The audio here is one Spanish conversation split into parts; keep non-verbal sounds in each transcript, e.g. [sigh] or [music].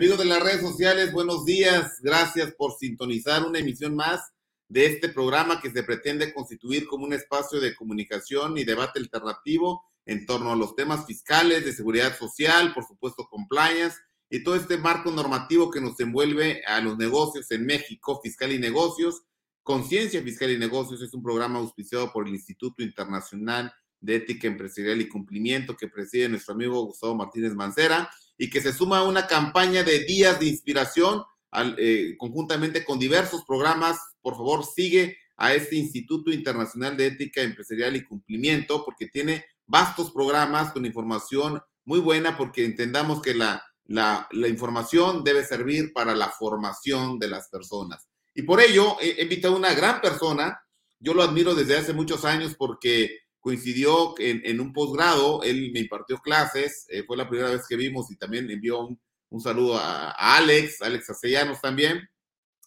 Amigos de las redes sociales, buenos días. Gracias por sintonizar una emisión más de este programa que se pretende constituir como un espacio de comunicación y debate alternativo en torno a los temas fiscales, de seguridad social, por supuesto, compliance y todo este marco normativo que nos envuelve a los negocios en México, fiscal y negocios. Conciencia Fiscal y Negocios es un programa auspiciado por el Instituto Internacional de Ética Empresarial y Cumplimiento que preside nuestro amigo Gustavo Martínez Mancera y que se suma a una campaña de días de inspiración eh, conjuntamente con diversos programas. Por favor, sigue a este Instituto Internacional de Ética Empresarial y Cumplimiento porque tiene vastos programas con información muy buena porque entendamos que la, la, información debe servir para la formación de las personas. Y por ello he invitado a una gran persona, yo lo admiro desde hace muchos años porque coincidió en, un posgrado, él me impartió clases, eh, fue la primera vez que vimos y también envió un, saludo a, Alex, Alex Castellanos también,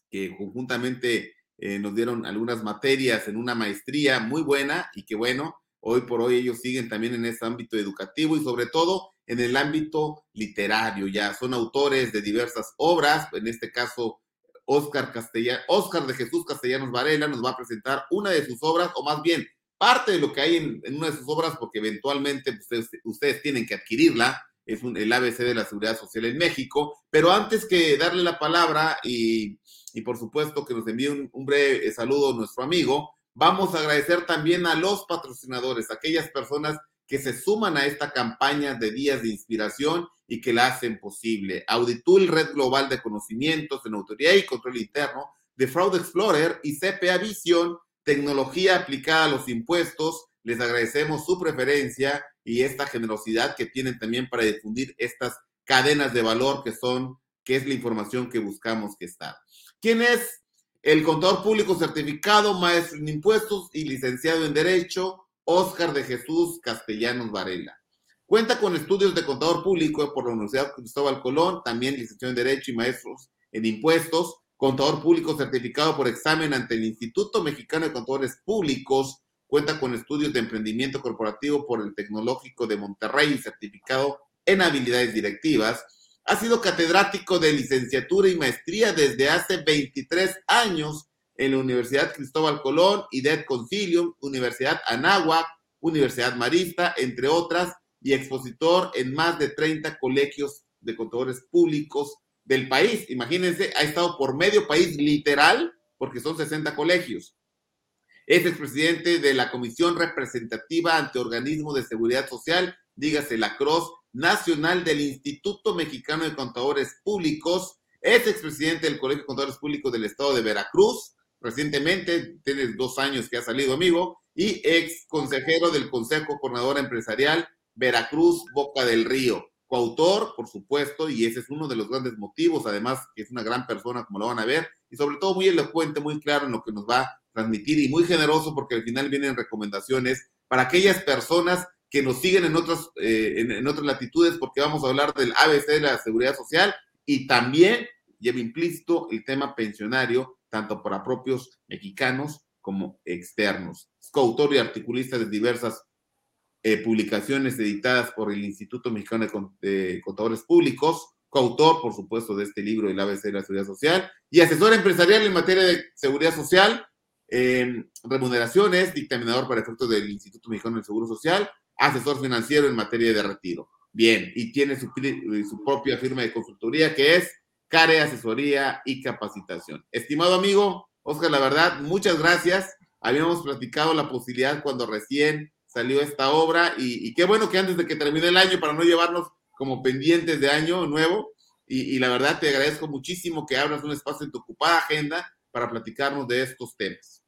que conjuntamente eh, nos dieron algunas materias en una maestría muy buena y que bueno, hoy por hoy ellos siguen también en ese ámbito educativo y sobre todo en el ámbito literario, ya son autores de diversas obras, en este caso Oscar Castellano, Oscar de Jesús Castellanos Varela nos va a presentar una de sus obras, o más bien parte de lo que hay en, una de sus obras, porque eventualmente ustedes, ustedes tienen que adquirirla, es un, el ABC de la Seguridad Social en México. Pero antes que darle la palabra y, por supuesto que nos envíe un, breve saludo nuestro amigo, vamos a agradecer también a los patrocinadores, aquellas personas que se suman a esta campaña de días de inspiración y que la hacen posible. Auditul, Red Global de Conocimientos en Autoridad y Control Interno, de Fraud Explorer y CPA Vision, tecnología aplicada a los impuestos. Les agradecemos su preferencia y esta generosidad que tienen también para difundir estas cadenas de valor que son, que es la información que buscamos que está. ¿Quién es? El contador público certificado, maestro en impuestos y licenciado en Derecho, Oscar de Jesús Castellanos Varela. Cuenta con estudios de contador público por la Universidad Cristóbal Colón, también licenciado en Derecho y maestros en impuestos, contador público certificado por examen ante el Instituto Mexicano de Contadores Públicos, cuenta con estudios de emprendimiento corporativo por el Tecnológico de Monterrey y certificado en habilidades directivas. Ha sido catedrático de licenciatura y maestría desde hace 23 años en la Universidad Cristóbal Colón, IDET Concilium, Universidad Anáhuac, Universidad Marista, entre otras, y expositor en más de 30 colegios de contadores públicos del país. Imagínense, ha estado por medio país literal, porque son 60 colegios. Es expresidente de la Comisión Representativa ante Organismo de Seguridad Social, dígase la CROSS, nacional del Instituto Mexicano de Contadores Públicos. Es expresidente del Colegio de Contadores Públicos del Estado de Veracruz. Recientemente, tiene dos años que ha salido amigo, y ex consejero del Consejo Coordinador Empresarial Veracruz Boca del Río coautor, por supuesto, y ese es uno de los grandes motivos, además es una gran persona, como lo van a ver, y sobre todo muy elocuente, muy claro en lo que nos va a transmitir y muy generoso porque al final vienen recomendaciones para aquellas personas que nos siguen en, otras eh, en, otras latitudes, porque vamos a hablar del ABC de la seguridad social y también lleva implícito el tema pensionario, tanto para propios mexicanos como externos. Es coautor y articulista de diversas eh, publicaciones editadas por el Instituto Mexicano de Contadores Públicos, coautor, por supuesto, de este libro, El ABC de la Seguridad Social, y asesor empresarial en materia de seguridad social, remuneraciones, dictaminador para efectos del Instituto Mexicano del Seguro Social, asesor financiero en materia de retiro. Bien, y tiene su, su propia firma de consultoría que es CARE Asesoría y Capacitación. Estimado amigo, Oscar, la verdad, muchas gracias. Habíamos platicado la posibilidad cuando recién salió esta obra y, qué bueno que antes de que termine el año, para no llevarnos como pendientes de año nuevo, y, la verdad te agradezco muchísimo que abras un espacio en tu ocupada agenda para platicarnos de estos temas.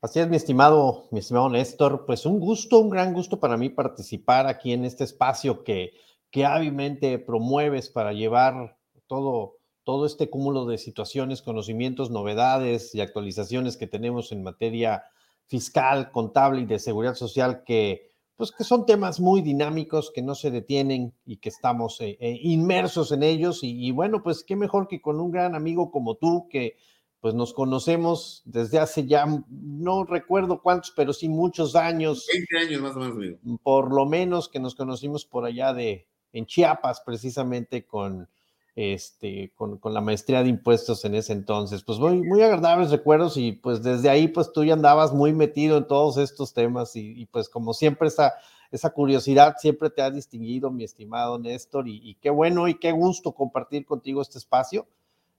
Así es, mi estimado, mi estimado Néstor, pues un gusto, un gran gusto para mí participar aquí en este espacio que, que hábilmente promueves para llevar todo, todo este cúmulo de situaciones, conocimientos, novedades y actualizaciones que tenemos en materia fiscal, contable y de seguridad social que, pues, que son temas muy dinámicos, que no se detienen y que estamos eh, eh, inmersos en ellos. Y, bueno, pues qué mejor que con un gran amigo como tú, que pues nos conocemos desde hace ya, no recuerdo cuántos, pero sí muchos años. 20 años más o menos, amigo. Por lo menos que nos conocimos por allá de, en Chiapas, precisamente con este, con, la maestría de impuestos en ese entonces. Pues muy, muy agradables recuerdos y pues desde ahí pues tú ya andabas muy metido en todos estos temas y, pues como siempre esa, esa curiosidad siempre te ha distinguido, mi estimado Néstor, y, qué bueno y qué gusto compartir contigo este espacio.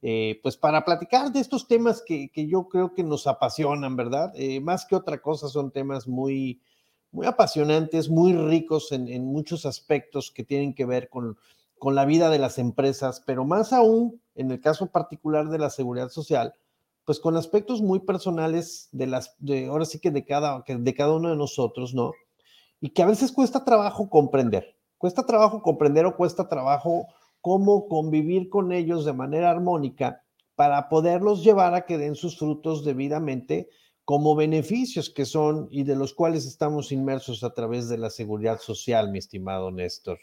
Eh, pues para platicar de estos temas que, yo creo que nos apasionan, ¿verdad? Eh, más que otra cosa son temas muy, muy apasionantes, muy ricos en muchos aspectos que tienen que ver con, con la vida de las empresas, pero más aún en el caso particular de la seguridad social, pues con aspectos muy personales de las, de, ahora sí que de cada, de cada uno de nosotros, ¿no? Y que a veces cuesta trabajo comprender, cuesta trabajo comprender o cuesta trabajo cómo convivir con ellos de manera armónica para poderlos llevar a que den sus frutos debidamente como beneficios que son y de los cuales estamos inmersos a través de la seguridad social, mi estimado Néstor.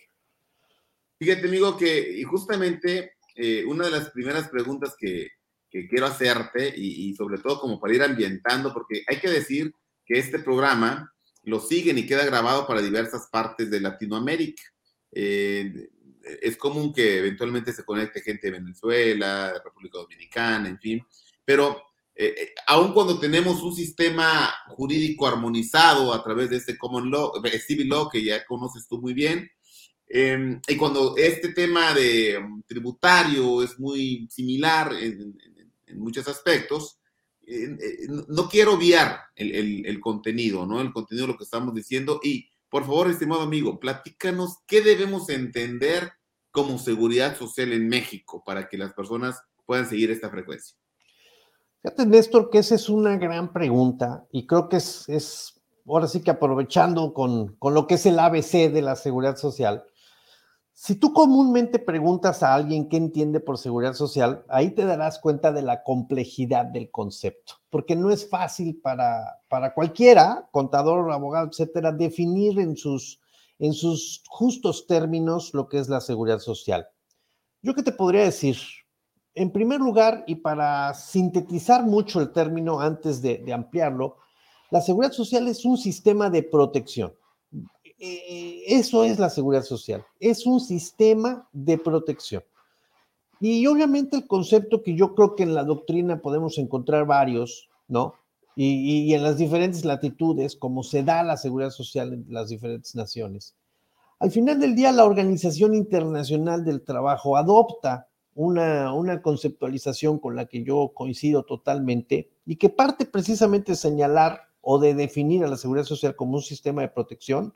Fíjate, amigo, que justamente eh, una de las primeras preguntas que, quiero hacerte, y, sobre todo como para ir ambientando, porque hay que decir que este programa lo siguen y queda grabado para diversas partes de Latinoamérica. Eh, es común que eventualmente se conecte gente de Venezuela, de República Dominicana, en fin, pero eh, aun cuando tenemos un sistema jurídico armonizado a través de este Common Law, Civil Law, que ya conoces tú muy bien, Em, y cuando este tema de um, tributario es muy similar en, muchos aspectos, no quiero obviar el, contenido, ¿no? El contenido de lo que estamos diciendo. Y, por favor, estimado amigo, platícanos qué debemos entender como seguridad social en México para que las personas puedan seguir esta frecuencia. Fíjate, Néstor, que esa es una gran pregunta y creo que es, es ahora sí que aprovechando con, con, lo que es el ABC de la seguridad social, si tú comúnmente preguntas a alguien qué entiende por seguridad social, ahí te darás cuenta de la complejidad del concepto, porque no es fácil para, para cualquiera, contador, abogado, etcétera, definir en sus, en sus justos términos lo que es la seguridad social. Yo qué te podría decir, en primer lugar, y para sintetizar mucho el término antes de, de ampliarlo, la seguridad social es un sistema de protección eh, eso es la seguridad social, es un sistema de protección. Y obviamente el concepto que yo creo que en la doctrina podemos encontrar varios, ¿no? Y, en las diferentes latitudes, como se da la seguridad social en las diferentes naciones. Al final del día, la Organización Internacional del Trabajo adopta una conceptualización con la que yo coincido totalmente y que parte precisamente de señalar o de definir a la seguridad social como un sistema de protección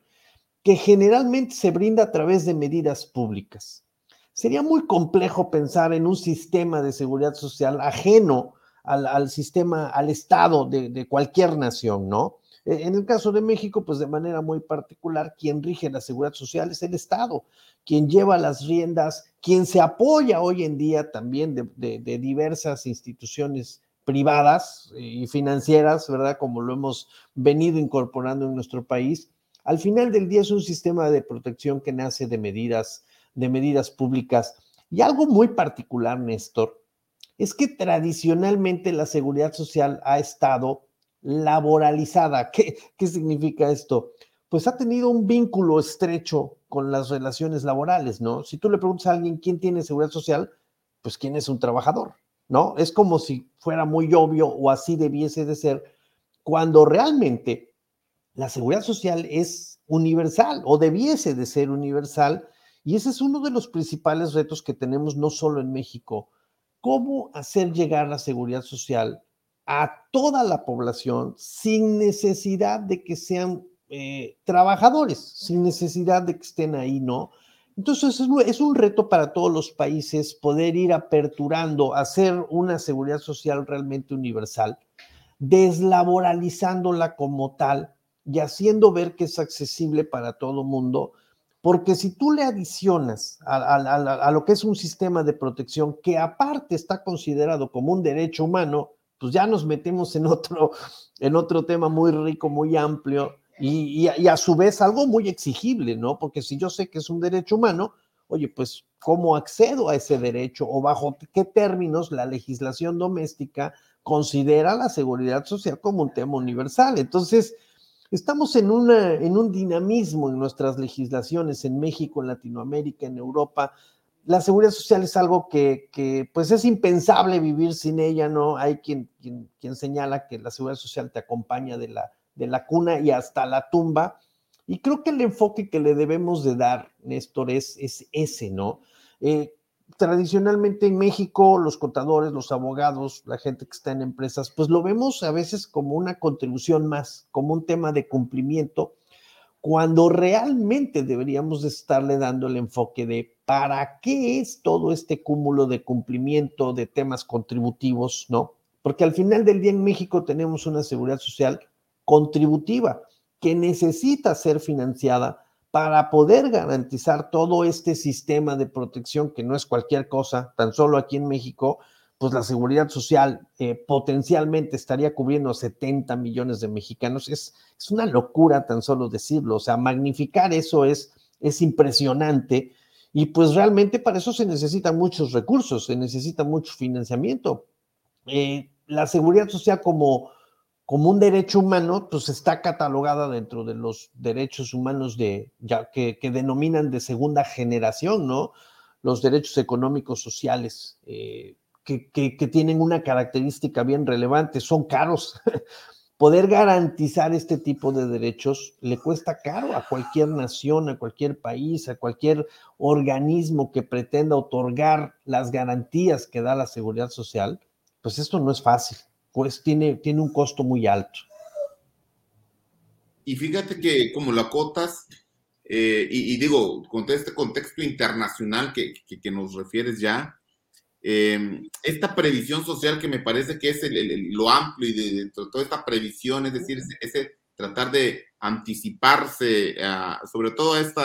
que generalmente se brinda a través de medidas públicas. Sería muy complejo pensar en un sistema de seguridad social ajeno al, sistema, al Estado de, cualquier nación, ¿no? E, en el caso de México, pues de manera muy particular, quien rige la seguridad social es el Estado, quien lleva las riendas, quien se apoya hoy en día también de, de diversas instituciones privadas y financieras, ¿verdad? Como lo hemos venido incorporando en nuestro país, al final del día es un sistema de protección que nace de medidas, de medidas públicas. Y algo muy particular, Néstor, es que tradicionalmente la seguridad social ha estado laboralizada. [laughs] ¿Qué, ¿Qué, significa esto? Pues ha tenido un vínculo estrecho con las relaciones laborales, ¿no? Si tú le preguntas a alguien quién tiene seguridad social, pues quién es un trabajador, ¿no? Es como si fuera muy obvio o así debiese de ser, cuando realmente la seguridad social es universal o debiese de ser universal y ese es uno de los principales retos que tenemos no solo en México. ¿Cómo hacer llegar la seguridad social a toda la población sin necesidad de que sean eh, trabajadores, sin necesidad de que estén ahí, ¿no? Entonces es, un reto para todos los países poder ir aperturando, hacer una seguridad social realmente universal, deslaboralizándola como tal y haciendo ver que es accesible para todo mundo, porque si tú le adicionas a, lo que es un sistema de protección que aparte está considerado como un derecho humano, pues ya nos metemos en otro, en otro tema muy rico, muy amplio y, y, a su vez algo muy exigible, ¿no? Porque si yo sé que es un derecho humano, oye, pues ¿cómo accedo a ese derecho o bajo qué términos la legislación doméstica considera la seguridad social como un tema universal? Entonces, Estamos en, una, en un dinamismo en nuestras legislaciones en México, en Latinoamérica, en Europa, la seguridad social es algo que, pues es impensable vivir sin ella, ¿no? Hay quien, quien, señala que la seguridad social te acompaña de la, de la cuna y hasta la tumba. Y creo que el enfoque que le debemos de dar, Néstor, es, es ese, ¿no? Eh, tradicionalmente en México, los contadores, los abogados, la gente que está en empresas, pues lo vemos a veces como una contribución más, como un tema de cumplimiento, cuando realmente deberíamos de estarle dando el enfoque de para qué es todo este cúmulo de cumplimiento de temas contributivos, ¿no? Porque al final del día en México tenemos una seguridad social contributiva que necesita ser financiada para poder garantizar todo este sistema de protección que no es cualquier cosa, tan solo aquí en México, pues la seguridad social eh, potencialmente estaría cubriendo 70 millones de mexicanos. Es, es una locura tan solo decirlo, o sea, magnificar eso es, es impresionante y pues realmente para eso se necesitan muchos recursos, se necesita mucho financiamiento. Eh, la seguridad social como como un derecho humano, pues está catalogada dentro de los derechos humanos de, ya que, denominan de segunda generación, ¿no? Los derechos económicos sociales, eh, que, que, tienen una característica bien relevante, son caros. [laughs] Poder garantizar este tipo de derechos le cuesta caro a cualquier nación, a cualquier país, a cualquier organismo que pretenda otorgar las garantías que da la seguridad social, pues esto no es fácil pues tiene, tiene un costo muy alto. Y fíjate que como lo acotas, eh, y, digo, con este contexto internacional que, que, nos refieres ya, eh, esta previsión social que me parece que es lo amplio y de, toda esta previsión, es decir, ese, tratar de anticiparse sobre todo a este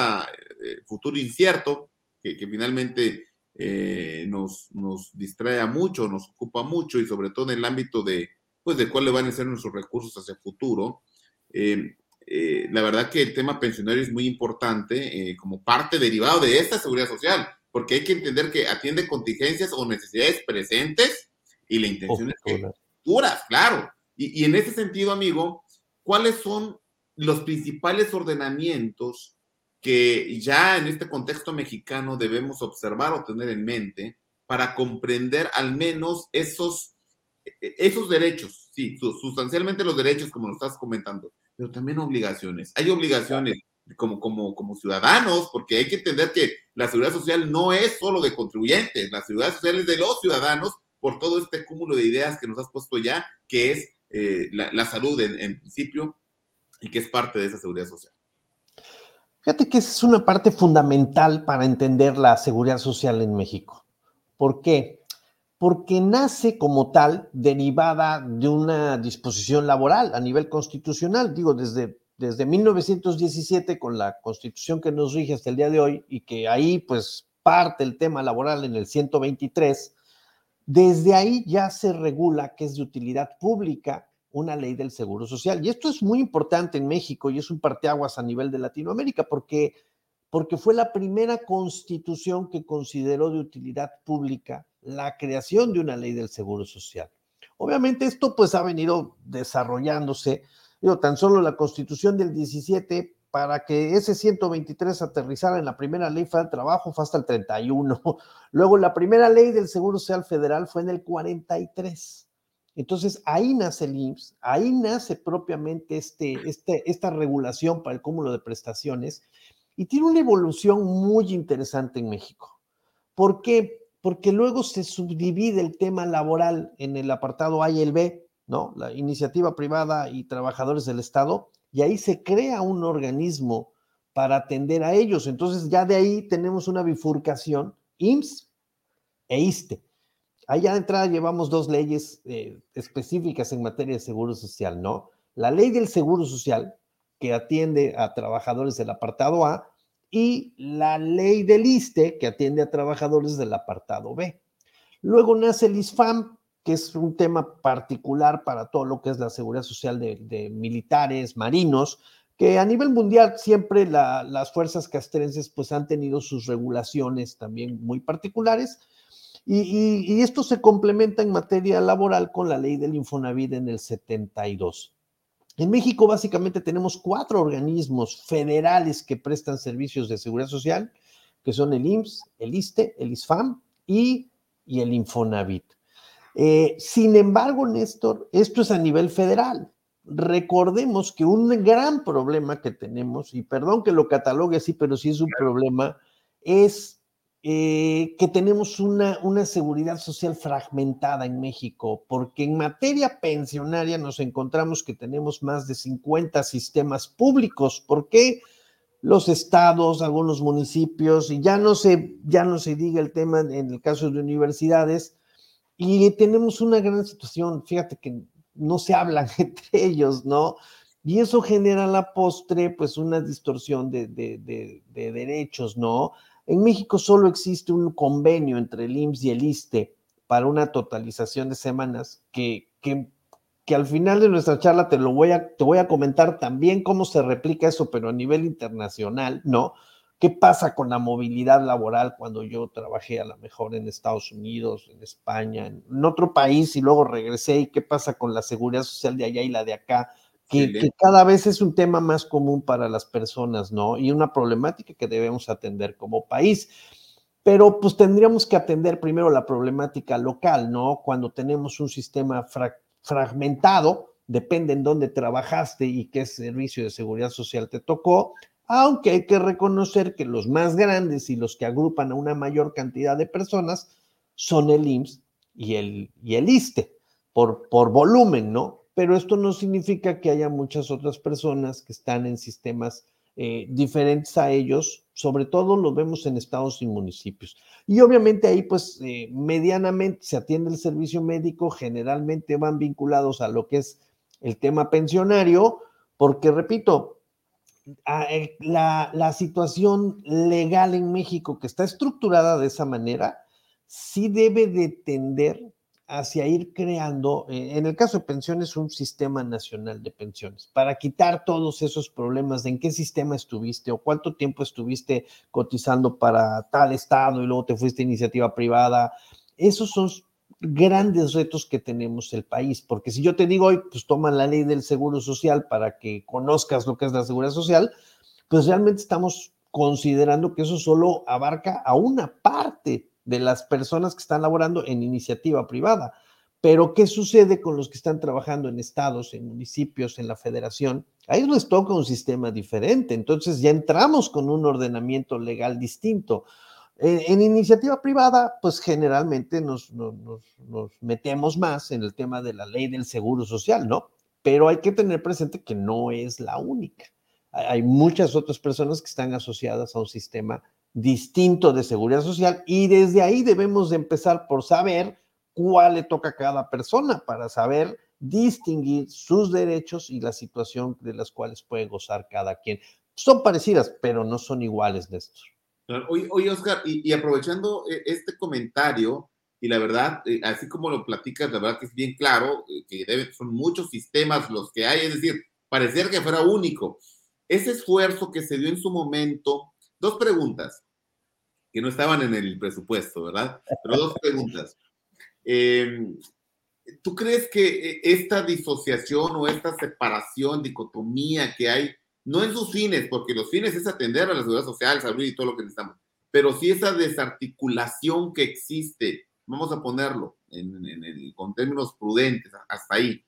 futuro incierto que finalmente eh, nos, nos distrae mucho, nos ocupa mucho y sobre todo en el ámbito de, pues, de cuáles van a ser nuestros recursos hacia el futuro. Eh, eh, la verdad que el tema pensionario es muy importante como parte derivado de esta seguridad social, porque hay que entender que atiende contingencias o necesidades presentes y la intención es que futuras, claro. Y, y en ese sentido, amigo, ¿cuáles son los principales ordenamientos que ya en este contexto mexicano debemos observar o tener en mente para comprender al menos esos, e-, esos derechos, sí, sustancialmente los derechos, como lo estás comentando, pero también obligaciones. Hay obligaciones como, como, como ciudadanos, porque hay que entender que la seguridad social no es solo de contribuyentes, la seguridad social es de los ciudadanos por todo este cúmulo de ideas que nos has puesto ya, que es eh, la, salud en principio y que es parte de esa seguridad social. Fíjate que esa es una parte fundamental para entender la seguridad social en México. ¿Por qué? Porque nace como tal derivada de una disposición laboral a nivel constitucional, digo, desde, desde 1917 con la constitución que nos rige hasta el día de hoy y que ahí pues parte el tema laboral en el 123, desde ahí ya se regula que es de utilidad pública una ley del Seguro Social. Y esto es muy importante en México y es un parteaguas a nivel de Latinoamérica porque, porque fue la primera constitución que consideró de utilidad pública la creación de una ley del Seguro Social. Obviamente esto pues ha venido desarrollándose, digo, tan solo la constitución del 17 para que ese 123 aterrizara en la primera ley fue trabajo fue hasta el 31. [laughs] Luego la primera ley del Seguro Social Federal fue en el 43. Entonces ahí nace el IMSS, ahí nace propiamente este, este, esta regulación para el cúmulo de prestaciones y tiene una evolución muy interesante en México. ¿Por qué? Porque luego se subdivide el tema laboral en el apartado A y el B, ¿no? La iniciativa privada y trabajadores del Estado, y ahí se crea un organismo para atender a ellos. Entonces ya de ahí tenemos una bifurcación, IMSS e ISTE. Allá de entrada llevamos dos leyes eh, específicas en materia de seguro social, ¿no? La ley del seguro social, que atiende a trabajadores del apartado A, y la ley del ISTE, que atiende a trabajadores del apartado B. Luego nace el ISFAM, que es un tema particular para todo lo que es la seguridad social de, militares, marinos, que a nivel mundial siempre las fuerzas castrenses pues han tenido sus regulaciones también muy particulares y, esto se complementa en materia laboral con la ley del Infonavit en el 72. En México básicamente tenemos cuatro organismos federales que prestan servicios de seguridad social, que son el IMSS, el ISTE, el ISFAM y, y el Infonavit. Eh, sin embargo, Néstor, esto es a nivel federal. Recordemos que un gran problema que tenemos, y perdón que lo catalogue así, pero sí es un problema, es eh, que tenemos una, una seguridad social fragmentada en México, porque en materia pensionaria nos encontramos que tenemos más de 50 sistemas públicos. ¿Por qué? los estados, algunos municipios, y ya no se, ya no se diga el tema en el caso de universidades, y tenemos una gran situación, fíjate que no se hablan [laughs] entre ellos, ¿no? Y eso genera a la postre, pues, una distorsión de, de, derechos, ¿no? En México solo existe un convenio entre el IMSS y el ISTE para una totalización de semanas que, que, que, al final de nuestra charla te lo voy a, te voy a comentar también cómo se replica eso, pero a nivel internacional, ¿no? ¿Qué pasa con la movilidad laboral cuando yo trabajé a lo mejor en Estados Unidos, en España, en otro país y luego regresé? ¿Y qué pasa con la seguridad social de allá y la de acá? Que, que, cada vez es un tema más común para las personas, ¿no? Y una problemática que debemos atender como país. Pero pues tendríamos que atender primero la problemática local, ¿no? Cuando tenemos un sistema fra fragmentado, depende en dónde trabajaste y qué servicio de seguridad social te tocó, aunque hay que reconocer que los más grandes y los que agrupan a una mayor cantidad de personas son el IMSS y el, y el ISTE, por, por volumen, ¿no? Pero esto no significa que haya muchas otras personas que están en sistemas eh, diferentes a ellos, sobre todo lo vemos en estados y municipios. Y obviamente ahí pues eh, medianamente se atiende el servicio médico, generalmente van vinculados a lo que es el tema pensionario, porque repito, la, la, situación legal en México que está estructurada de esa manera, sí debe de tender hacia ir creando, eh, en el caso de pensiones, un sistema nacional de pensiones, para quitar todos esos problemas de en qué sistema estuviste o cuánto tiempo estuviste cotizando para tal estado y luego te fuiste a iniciativa privada. Esos son grandes retos que tenemos el país, porque si yo te digo hoy, pues toma la ley del seguro social para que conozcas lo que es la seguridad social, pues realmente estamos considerando que eso solo abarca a una parte de las personas que están laborando en iniciativa privada. Pero, ¿qué sucede con los que están trabajando en estados, en municipios, en la federación? A ellos les toca un sistema diferente, entonces ya entramos con un ordenamiento legal distinto. Eh, en iniciativa privada, pues generalmente nos, metemos más en el tema de la ley del seguro social, ¿no? Pero hay que tener presente que no es la única. Hay muchas otras personas que están asociadas a un sistema distinto de seguridad social y desde ahí debemos de empezar por saber cuál le toca a cada persona para saber distinguir sus derechos y la situación de las cuales puede gozar cada quien. Son parecidas, pero no son iguales, Néstor. Oye, Oscar, y, aprovechando eh, este comentario, y la verdad, eh, así como lo platicas, la verdad que es bien claro eh, que son muchos sistemas los que hay, es decir, parecer que fuera único. Ese esfuerzo que se dio en su momento, dos preguntas que no estaban en el presupuesto, ¿verdad? Pero dos preguntas. Em, ¿Tú crees que esta disociación o esta separación, dicotomía que hay no en sus fines, porque los fines es atender a la seguridad social, salud y todo lo que necesitamos, pero sí esa desarticulación que existe, vamos a ponerlo en, con términos prudentes, hasta ahí,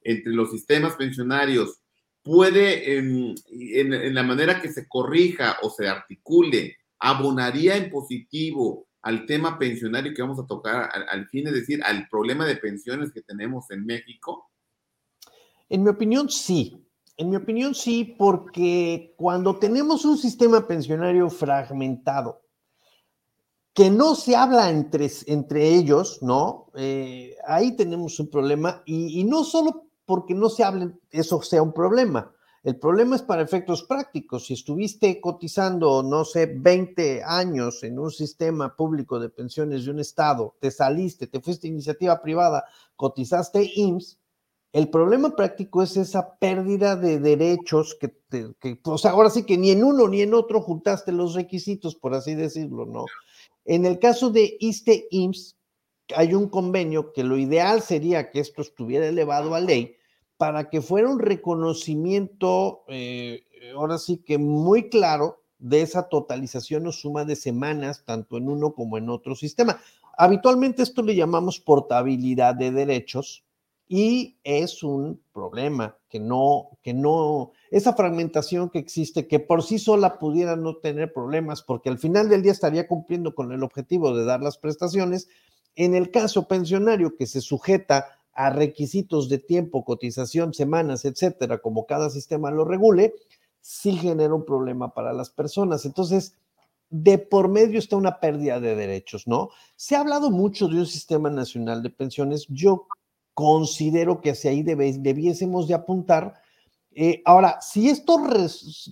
entre los sistemas pensionarios, puede, en, en, la manera que se corrija o se articule, abonaría en positivo al tema pensionario que vamos a tocar al, al fin, es decir, al problema de pensiones que tenemos en México? En mi opinión, sí. En mi opinión, sí, porque cuando tenemos un sistema pensionario fragmentado, que no se habla entre, entre ellos, ¿no? Eh, ahí tenemos un problema y, y, no solo porque no se hablen, eso sea un problema. El problema es para efectos prácticos. Si estuviste cotizando, no sé, 20 años en un sistema público de pensiones de un estado, te saliste, te fuiste a iniciativa privada, cotizaste IMSS, el problema práctico es esa pérdida de derechos que, que, o sea, ahora sí que ni en uno ni en otro juntaste los requisitos, por así decirlo, ¿no? En el caso de ISTE IMSS, hay un convenio que lo ideal sería que esto estuviera elevado a ley para que fuera un reconocimiento, eh, ahora sí que muy claro de esa totalización o suma de semanas, tanto en uno como en otro sistema. Habitualmente esto le llamamos portabilidad de derechos y es un problema que no, que no, esa fragmentación que existe, que por sí sola pudiera no tener problemas, porque al final del día estaría cumpliendo con el objetivo de dar las prestaciones, en el caso pensionario que se sujeta a requisitos de tiempo, cotización, semanas, etcétera, como cada sistema lo regule, sí genera un problema para las personas. Entonces, de por medio está una pérdida de derechos, ¿no? Se ha hablado mucho de un sistema nacional de pensiones. Yo considero que hacia ahí debiésemos de apuntar. Eh, ahora, si esto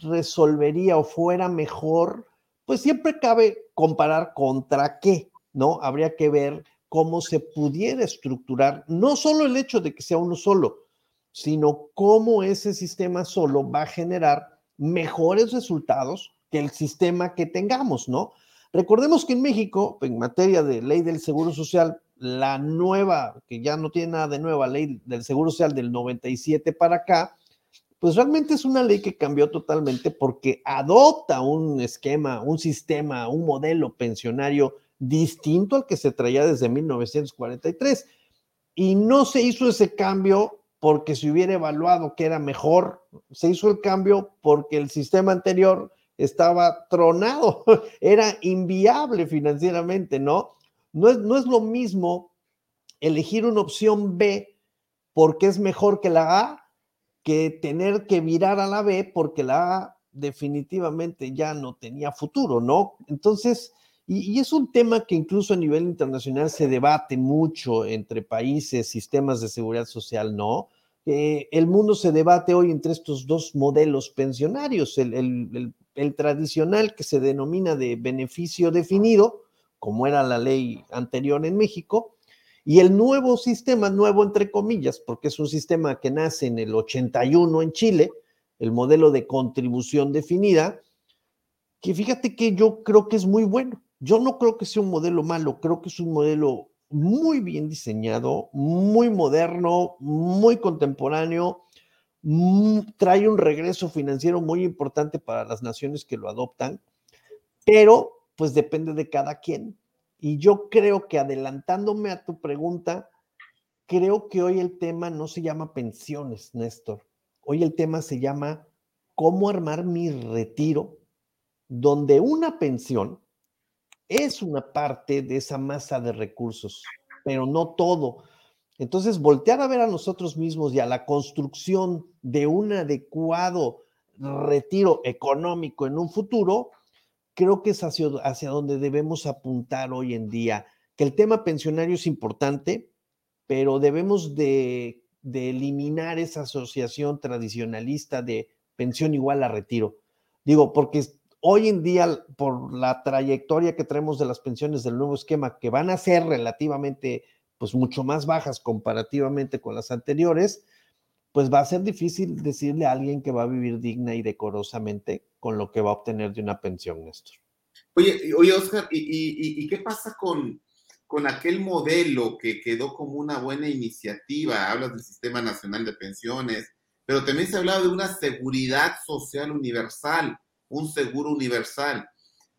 resolvería o fuera mejor, pues siempre cabe comparar contra qué, ¿no? Habría que ver cómo se pudiera estructurar, no solo el hecho de que sea uno solo, sino cómo ese sistema solo va a generar mejores resultados que el sistema que tengamos, ¿no? Recordemos que en México, en materia de ley del Seguro Social, la nueva, que ya no tiene nada de nueva, ley del Seguro Social del 97 para acá, pues realmente es una ley que cambió totalmente porque adopta un esquema, un sistema, un modelo pensionario distinto al que se traía desde 1943. Y no se hizo ese cambio porque se hubiera evaluado que era mejor, se hizo el cambio porque el sistema anterior estaba tronado, [laughs] era inviable financieramente, ¿no? No es, no es lo mismo elegir una opción B porque es mejor que la A que tener que virar a la B porque la A definitivamente ya no tenía futuro, ¿no? Entonces, y, es un tema que incluso a nivel internacional se debate mucho entre países, sistemas de seguridad social, ¿no? Eh, el mundo se debate hoy entre estos dos modelos pensionarios, el, tradicional que se denomina de beneficio definido, como era la ley anterior en México, y el nuevo sistema, nuevo entre comillas, porque es un sistema que nace en el 81 en Chile, el modelo de contribución definida, que fíjate que yo creo que es muy bueno. Yo no creo que sea un modelo malo, creo que es un modelo muy bien diseñado, muy moderno, muy contemporáneo, mm, trae un regreso financiero muy importante para las naciones que lo adoptan, pero pues depende de cada quien. Y yo creo que adelantándome a tu pregunta, creo que hoy el tema no se llama pensiones, Néstor. Hoy el tema se llama cómo armar mi retiro, donde una pensión es una parte de esa masa de recursos, pero no todo. Entonces, voltear a ver a nosotros mismos y a la construcción de un adecuado retiro económico en un futuro, creo que es hacia, hacia donde debemos apuntar hoy en día. Que el tema pensionario es importante, pero debemos de, de eliminar esa asociación tradicionalista de pensión igual a retiro. Digo, porque hoy en día, por la trayectoria que traemos de las pensiones del nuevo esquema, que van a ser relativamente, pues mucho más bajas comparativamente con las anteriores, pues va a ser difícil decirle a alguien que va a vivir digna y decorosamente con lo que va a obtener de una pensión, Néstor. Oye, oye Oscar, ¿y, qué pasa con, con aquel modelo que quedó como una buena iniciativa? Hablas del Sistema Nacional de Pensiones, pero también se ha hablado de una seguridad social universal un seguro universal.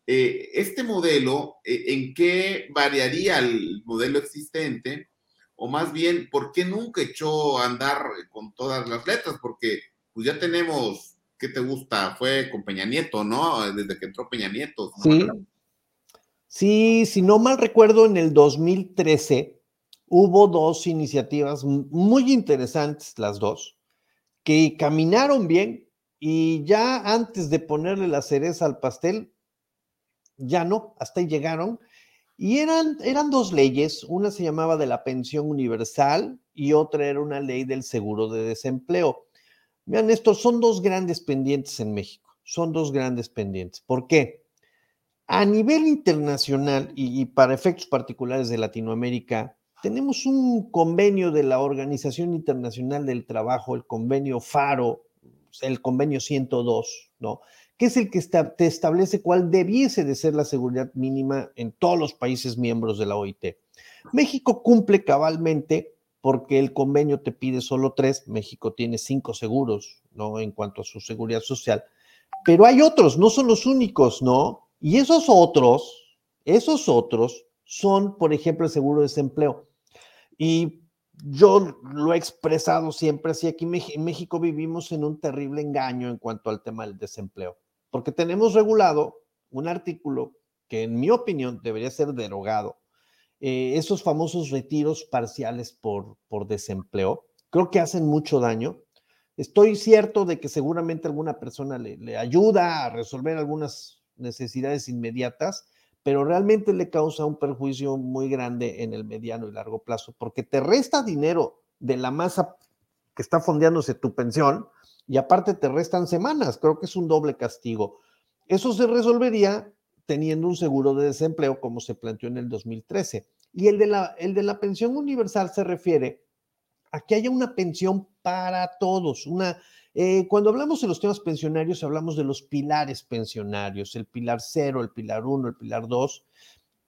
Eh, este modelo, eh, ¿en qué variaría el modelo existente? O más bien, ¿por qué nunca echó a andar con todas las letras? Porque pues ya tenemos, ¿qué te gusta? Fue con Peña Nieto, ¿no? Desde que entró Peña Nieto. Sí. Sí, si no mal recuerdo, en el 2013 hubo dos iniciativas muy interesantes, las dos, que caminaron bien, y ya antes de ponerle la cereza al pastel, ya no, hasta ahí llegaron. Y eran, eran dos leyes, una se llamaba de la pensión universal y otra era una ley del seguro de desempleo. Vean, estos son dos grandes pendientes en México, son dos grandes pendientes. ¿Por qué? A nivel internacional y, y para efectos particulares de Latinoamérica, tenemos un convenio de la Organización Internacional del Trabajo, el convenio FARO, el convenio 102, ¿no? Que es el que te establece cuál debiese de ser la seguridad mínima en todos los países miembros de la OIT. México cumple cabalmente porque el convenio te pide solo tres, México tiene cinco seguros, ¿no? En cuanto a su seguridad social, Pero hay otros, no son los únicos, ¿no? Y esos otros, esos otros son, por ejemplo, el seguro de desempleo. Y yo lo he expresado siempre así, aquí en México vivimos en un terrible engaño en cuanto al tema del desempleo, porque tenemos regulado un artículo que en mi opinión debería ser derogado, eh, esos famosos retiros parciales por, por desempleo, creo que hacen mucho daño. Estoy cierto de que seguramente alguna persona le, le ayuda a resolver algunas necesidades inmediatas, pero realmente le causa un perjuicio muy grande en el mediano y largo plazo, porque te resta dinero de la masa que está fondeándose tu pensión y aparte te restan semanas, creo que es un doble castigo. Eso se resolvería teniendo un seguro de desempleo como se planteó en el 2013. Y el de la, el de la pensión universal se refiere a que haya una pensión para todos, una eh, cuando hablamos de los temas pensionarios, hablamos de los pilares pensionarios, el pilar cero, el pilar uno, el pilar dos.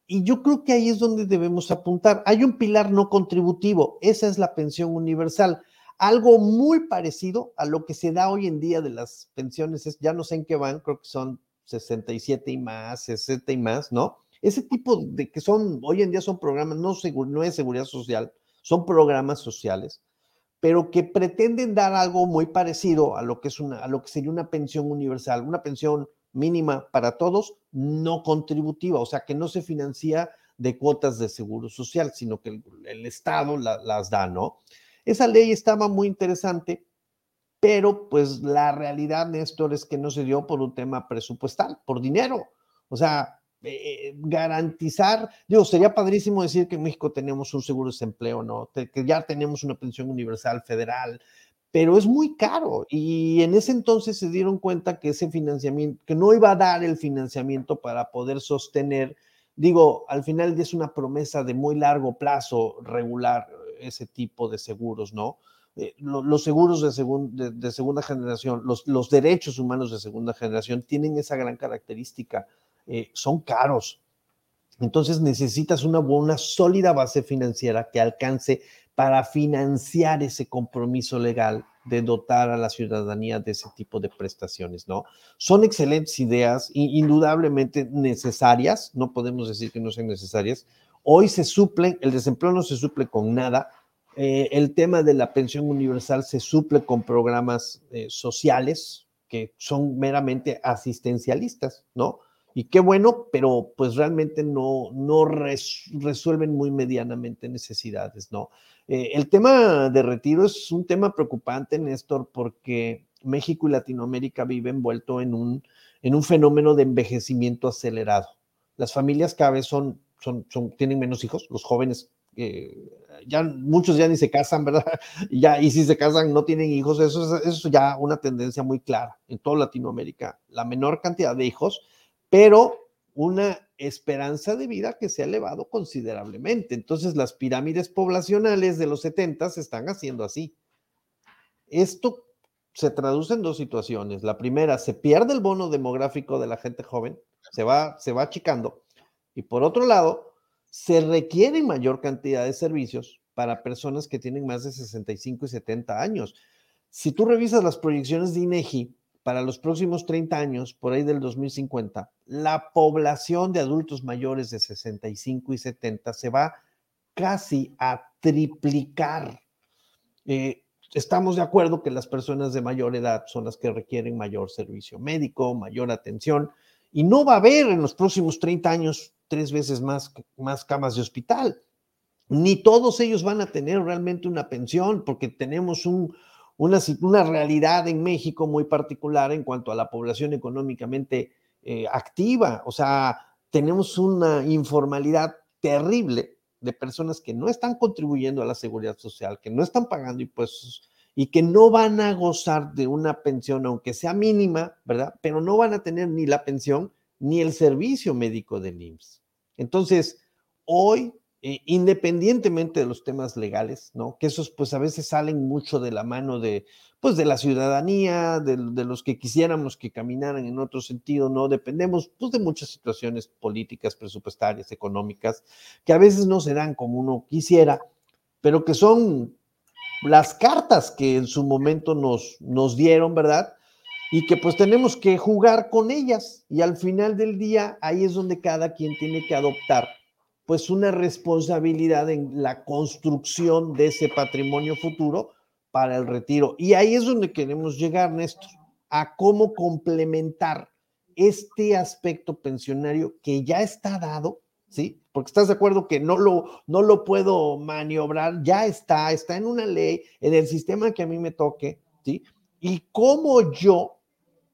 Y yo creo que ahí es donde debemos apuntar. Hay un pilar no contributivo, esa es la pensión universal. Algo muy parecido a lo que se da hoy en día de las pensiones, es, ya no sé en qué van, creo que son 67 y más, 60 y más, ¿no? Ese tipo de que son, hoy en día son programas, no, no es seguridad social, son programas sociales pero que pretenden dar algo muy parecido a lo que, es a lo que sería una pensión universal, una pensión mínima para todos, no contributiva, o sea, que no se financia de cuotas de seguro social, sino que el, Estado las da, ¿no? Esa ley estaba muy interesante, pero pues la realidad, Néstor, es que no se dio por un tema presupuestal, por dinero. O sea, eh, garantizar, digo, sería padrísimo decir que en México tenemos un seguro de desempleo, ¿no? Que ya tenemos una pensión universal federal, pero es muy caro y en ese entonces se dieron cuenta que ese financiamiento, que no iba a dar el financiamiento para poder sostener, digo, al final es una promesa de muy largo plazo regular ese tipo de seguros, ¿no? Eh, los seguros de, segunda generación, los derechos humanos de segunda generación tienen esa gran característica eh, son caros. Entonces necesitas una buena, sólida base financiera que alcance para financiar ese compromiso legal de dotar a la ciudadanía de ese tipo de prestaciones, ¿no? Son excelentes ideas, indudablemente necesarias, no podemos decir que no sean necesarias. Hoy se suple, el desempleo no se suple con nada, eh, el tema de la pensión universal se suple con programas eh, sociales que son meramente asistencialistas, ¿no? Y qué bueno, pero pues realmente no, no resuelven muy medianamente necesidades, ¿no? Eh, el tema de retiro es un tema preocupante, Néstor, porque México y Latinoamérica viven envuelto en un, en un fenómeno de envejecimiento acelerado. Las familias cada vez son, son, son tienen menos hijos, los jóvenes eh, ya muchos ya ni se casan, [laughs] ¿verdad? Ya, y si se casan no tienen hijos, eso es, eso es ya una tendencia muy clara en toda Latinoamérica. La menor cantidad de hijos pero una esperanza de vida que se ha elevado considerablemente. Entonces, las pirámides poblacionales de los 70 se están haciendo así. Esto se traduce en dos situaciones. La primera, se pierde el bono demográfico de la gente joven, se va, se va achicando. Y por otro lado, se requiere mayor cantidad de servicios para personas que tienen más de 65 y 70 años. Si tú revisas las proyecciones de INEGI, para los próximos 30 años, por ahí del 2050, la población de adultos mayores de 65 y 70 se va casi a triplicar. Eh, estamos de acuerdo que las personas de mayor edad son las que requieren mayor servicio médico, mayor atención, y no va a haber en los próximos 30 años tres veces más, más camas de hospital. Ni todos ellos van a tener realmente una pensión porque tenemos un, una, realidad en México muy particular en cuanto a la población económicamente eh, activa. O sea, tenemos una informalidad terrible de personas que no están contribuyendo a la seguridad social, que no están pagando impuestos y que no van a gozar de una pensión, aunque sea mínima, ¿verdad? Pero no van a tener ni la pensión ni el servicio médico del IMSS. Entonces, hoy eh, independientemente de los temas legales, ¿no? Que esos pues a veces salen mucho de la mano de, pues de la ciudadanía, de, los que quisiéramos que caminaran en otro sentido, ¿no? Dependemos pues de muchas situaciones políticas, presupuestarias, económicas, que a veces no se dan como uno quisiera, pero que son las cartas que en su momento nos, nos dieron, ¿verdad? y que pues tenemos que jugar con ellas y al final del día ahí es donde cada quien tiene que adoptar pues una responsabilidad en la construcción de ese patrimonio futuro para el retiro. Y ahí es donde queremos llegar, Néstor, a cómo complementar este aspecto pensionario que ya está dado, ¿sí? Porque estás de acuerdo que no lo, no lo puedo maniobrar, ya está, está en una ley, en el sistema que a mí me toque, ¿sí? Y cómo yo,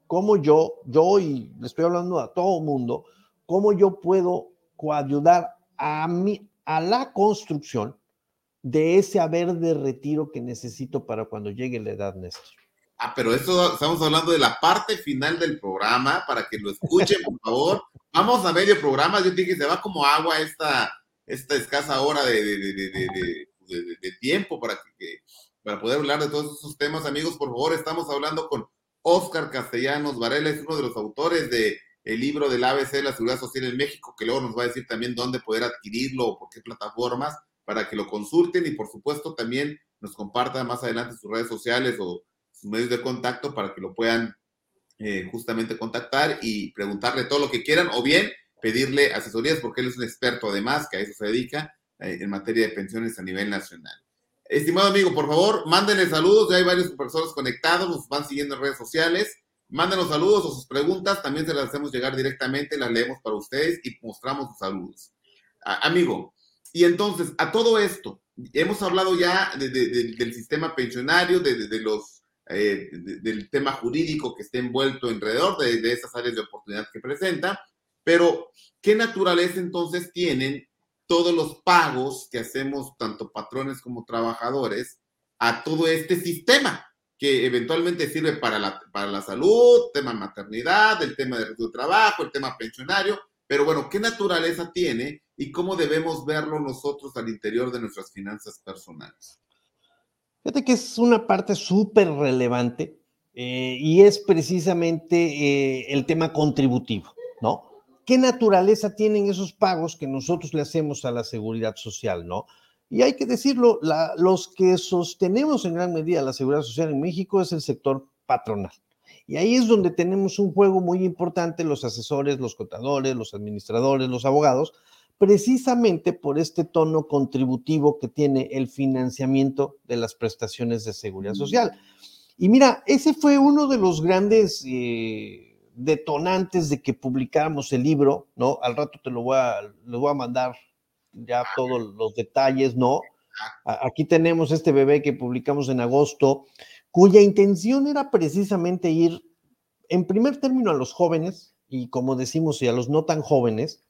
cómo yo, yo y le estoy hablando a todo mundo, cómo yo puedo coayudar a, mi, a la construcción de ese haber de retiro que necesito para cuando llegue la edad, Néstor. Ah, pero eso estamos hablando de la parte final del programa, para que lo escuchen, por favor. Vamos a medio programa, yo dije se va como agua esta, esta escasa hora de, de, tiempo para, que, para poder hablar de todos esos temas. Amigos, por favor, estamos hablando con Oscar Castellanos Varela, es uno de los autores de el libro del ABC de la Seguridad Social en México, que luego nos va a decir también dónde poder adquirirlo o por qué plataformas, para que lo consulten y por supuesto también nos comparta más adelante sus redes sociales o sus medios de contacto para que lo puedan eh, justamente contactar y preguntarle todo lo que quieran o bien pedirle asesorías porque él es un experto además que a eso se dedica eh, en materia de pensiones a nivel nacional. Estimado amigo, por favor, mándenle saludos, ya hay varios personas conectados, nos van siguiendo en redes sociales Mándenos saludos o sus preguntas, también se las hacemos llegar directamente, las leemos para ustedes y mostramos sus saludos. amigo, y entonces, a todo esto, hemos hablado ya del sistema pensionario, de, los, eh, del tema jurídico que está envuelto alrededor de, esas áreas de oportunidad que presenta, pero ¿qué naturaleza entonces tienen todos los pagos que hacemos tanto patrones como trabajadores a todo este sistema? Que eventualmente sirve para la, para la salud, tema maternidad, el tema de trabajo, el tema pensionario, pero bueno, ¿qué naturaleza tiene y cómo debemos verlo nosotros al interior de nuestras finanzas personales? Fíjate que es una parte súper relevante eh, y es precisamente eh, el tema contributivo, ¿no? ¿Qué naturaleza tienen esos pagos que nosotros le hacemos a la seguridad social, ¿no? Y hay que decirlo, los que sostenemos en gran medida la seguridad social en México es el sector patronal. Y ahí es donde tenemos un juego muy importante los asesores, los contadores, los administradores, los abogados, precisamente por este tono contributivo que tiene el financiamiento de las prestaciones de seguridad social. Y mira, ese fue uno de los grandes eh, detonantes de que publicáramos el libro, ¿no? Al rato te lo voy a, lo voy a mandar ya todos los detalles, ¿no? Aquí tenemos este bebé que publicamos en agosto, cuya intención era precisamente ir, en primer término, a los jóvenes, y como decimos, y a los no tan jóvenes,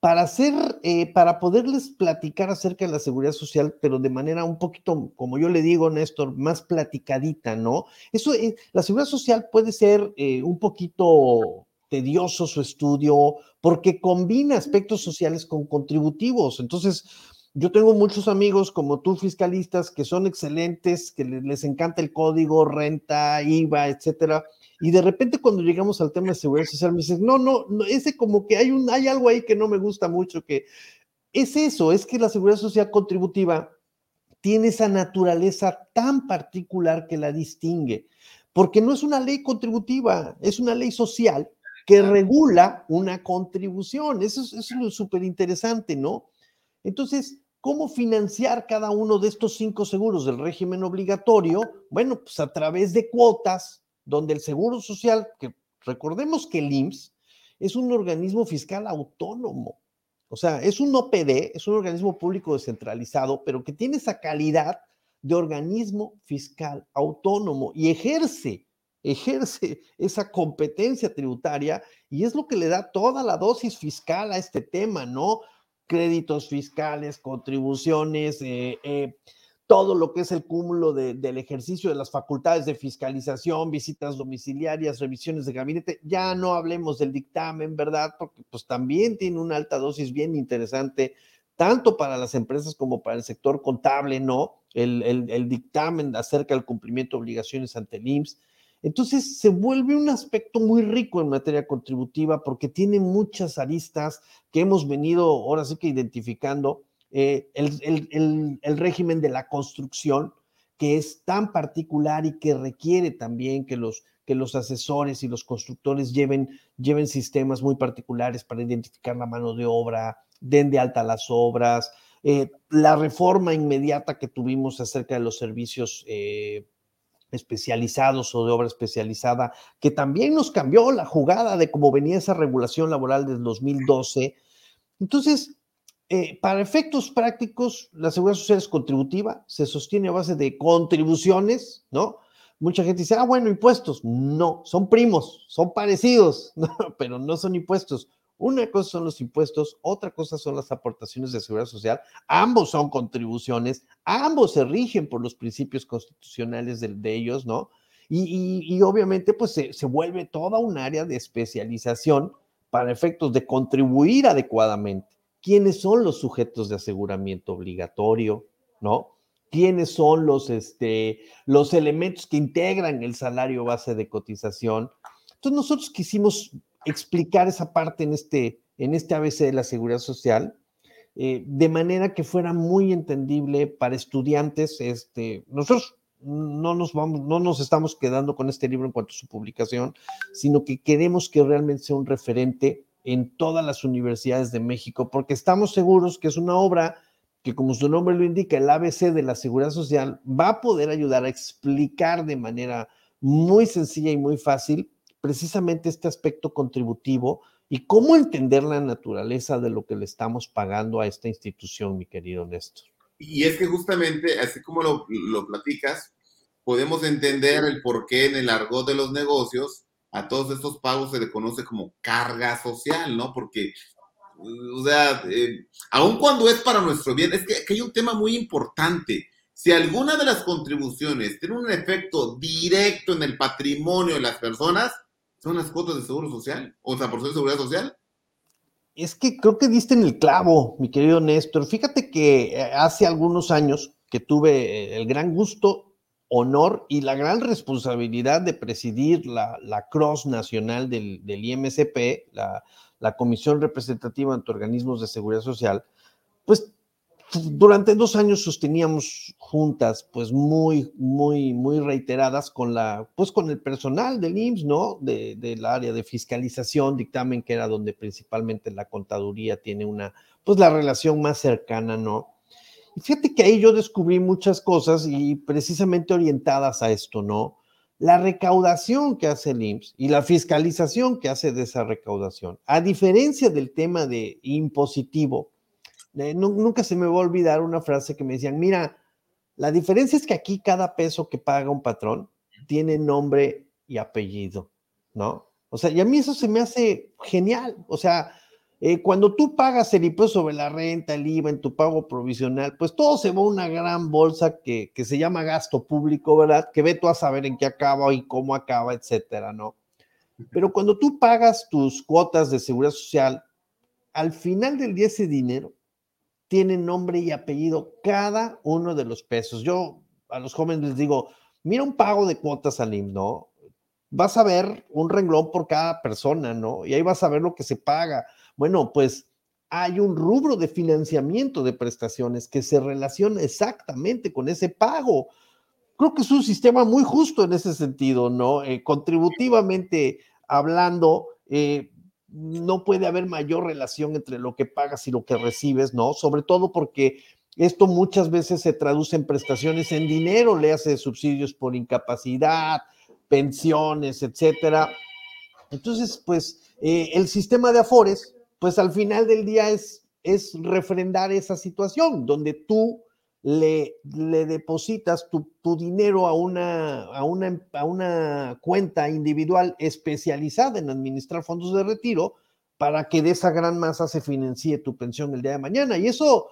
para hacer, eh, para poderles platicar acerca de la seguridad social, pero de manera un poquito, como yo le digo, Néstor, más platicadita, ¿no? Eso, eh, la seguridad social puede ser eh, un poquito tedioso su estudio, porque combina aspectos sociales con contributivos. Entonces, yo tengo muchos amigos como tú, fiscalistas, que son excelentes, que les, encanta el código, renta, IVA, etcétera. Y de repente cuando llegamos al tema de seguridad social, me dicen, no, no, no, ese como que hay, un, hay algo ahí que no me gusta mucho, que es eso, es que la seguridad social contributiva tiene esa naturaleza tan particular que la distingue, porque no es una ley contributiva, es una ley social que regula una contribución. Eso es, súper interesante, ¿no? Entonces, ¿cómo financiar cada uno de estos cinco seguros del régimen obligatorio? Bueno, pues a través de cuotas, donde el Seguro Social, que recordemos que el IMSS es un organismo fiscal autónomo. O sea, es un OPD, es un organismo público descentralizado, pero que tiene esa calidad de organismo fiscal autónomo y ejerce ejerce esa competencia tributaria y es lo que le da toda la dosis fiscal a este tema, ¿no? Créditos fiscales, contribuciones, eh, eh, todo lo que es el cúmulo del ejercicio de las facultades de fiscalización, visitas domiciliarias, revisiones de gabinete. Ya no hablemos del dictamen, ¿verdad? Porque pues también tiene una alta dosis bien interesante, tanto para las empresas como para el sector contable, ¿no? El, el dictamen acerca del cumplimiento de obligaciones ante el IMSS entonces se vuelve un aspecto muy rico en materia contributiva porque tiene muchas aristas que hemos venido ahora sí que identificando. Eh, el, régimen de la construcción, que es tan particular y que requiere también que los, que los asesores y los constructores lleven, lleven sistemas muy particulares para identificar la mano de obra, den de alta las obras, eh, la reforma inmediata que tuvimos acerca de los servicios eh, especializados o de obra especializada, que también nos cambió la jugada de cómo venía esa regulación laboral del 2012. Entonces, eh, para efectos prácticos, la seguridad social es contributiva, se sostiene a base de contribuciones, ¿no? Mucha gente dice, ah, bueno, impuestos. No, son primos, son parecidos, [laughs] pero no son impuestos. Una cosa son los impuestos, otra cosa son las aportaciones de seguridad social. Ambos son contribuciones, ambos se rigen por los principios constitucionales de, ellos, ¿no? Y, obviamente, pues se, vuelve toda un área de especialización para efectos de contribuir adecuadamente. ¿Quiénes son los sujetos de aseguramiento obligatorio, ¿no? ¿Quiénes son los, este, los elementos que integran el salario base de cotización? Entonces, nosotros quisimos explicar esa parte en este, en este ABC de la seguridad social, eh, de manera que fuera muy entendible para estudiantes. Este, nosotros no nos, vamos, no nos estamos quedando con este libro en cuanto a su publicación, sino que queremos que realmente sea un referente en todas las universidades de México, porque estamos seguros que es una obra que, como su nombre lo indica, el ABC de la seguridad social va a poder ayudar a explicar de manera muy sencilla y muy fácil precisamente este aspecto contributivo y cómo entender la naturaleza de lo que le estamos pagando a esta institución, mi querido Néstor. Y es que justamente, así como lo, platicas, podemos entender el por qué en el argot de los negocios a todos estos pagos se le conoce como carga social, ¿no? Porque, o sea, eh, aun cuando es para nuestro bien, es que, que hay un tema muy importante. Si alguna de las contribuciones tiene un efecto directo en el patrimonio de las personas, son las cuotas de seguro social, o sea, por ser seguridad social. Es que creo que diste en el clavo, mi querido Néstor. Fíjate que eh, hace algunos años que tuve el gran gusto, honor y la gran responsabilidad de presidir la, la Cross Nacional del, del IMCP, la, la Comisión Representativa ante Organismos de Seguridad Social, pues durante dos años sosteníamos juntas, pues muy, muy, muy reiteradas con la, pues con el personal del IMSS, ¿no? De, del área de fiscalización, dictamen, que era donde principalmente la contaduría tiene una, pues la relación más cercana, ¿no? Y fíjate que ahí yo descubrí muchas cosas y precisamente orientadas a esto, ¿no? La recaudación que hace el IMSS y la fiscalización que hace de esa recaudación, a diferencia del tema de impositivo, nunca se me va a olvidar una frase que me decían, mira, la diferencia es que aquí cada peso que paga un patrón tiene nombre y apellido, ¿no? O sea, y a mí eso se me hace genial. O sea, eh, cuando tú pagas el impuesto sobre la renta, el IVA en tu pago provisional, pues todo se va a una gran bolsa que, que se llama gasto público, ¿verdad? Que ve tú a saber en qué acaba y cómo acaba, etcétera, ¿no? Pero cuando tú pagas tus cuotas de seguridad social, al final del día ese dinero tiene nombre y apellido cada uno de los pesos. Yo a los jóvenes les digo, mira un pago de cuotas al IMSS, ¿no? Vas a ver un renglón por cada persona, ¿no? Y ahí vas a ver lo que se paga. Bueno, pues hay un rubro de financiamiento de prestaciones que se relaciona exactamente con ese pago. Creo que es un sistema muy justo en ese sentido, ¿no? Eh, contributivamente hablando, eh, no puede haber mayor relación entre lo que pagas y lo que recibes, ¿no? Sobre todo porque esto muchas veces se traduce en prestaciones en dinero, le hace subsidios por incapacidad, pensiones, etcétera. Entonces, pues eh, el sistema de Afores, pues al final del día es, es refrendar esa situación donde tú le, depositas tu, dinero a una, cuenta individual especializada en administrar fondos de retiro para que de esa gran masa se financie tu pensión el día de mañana. Y eso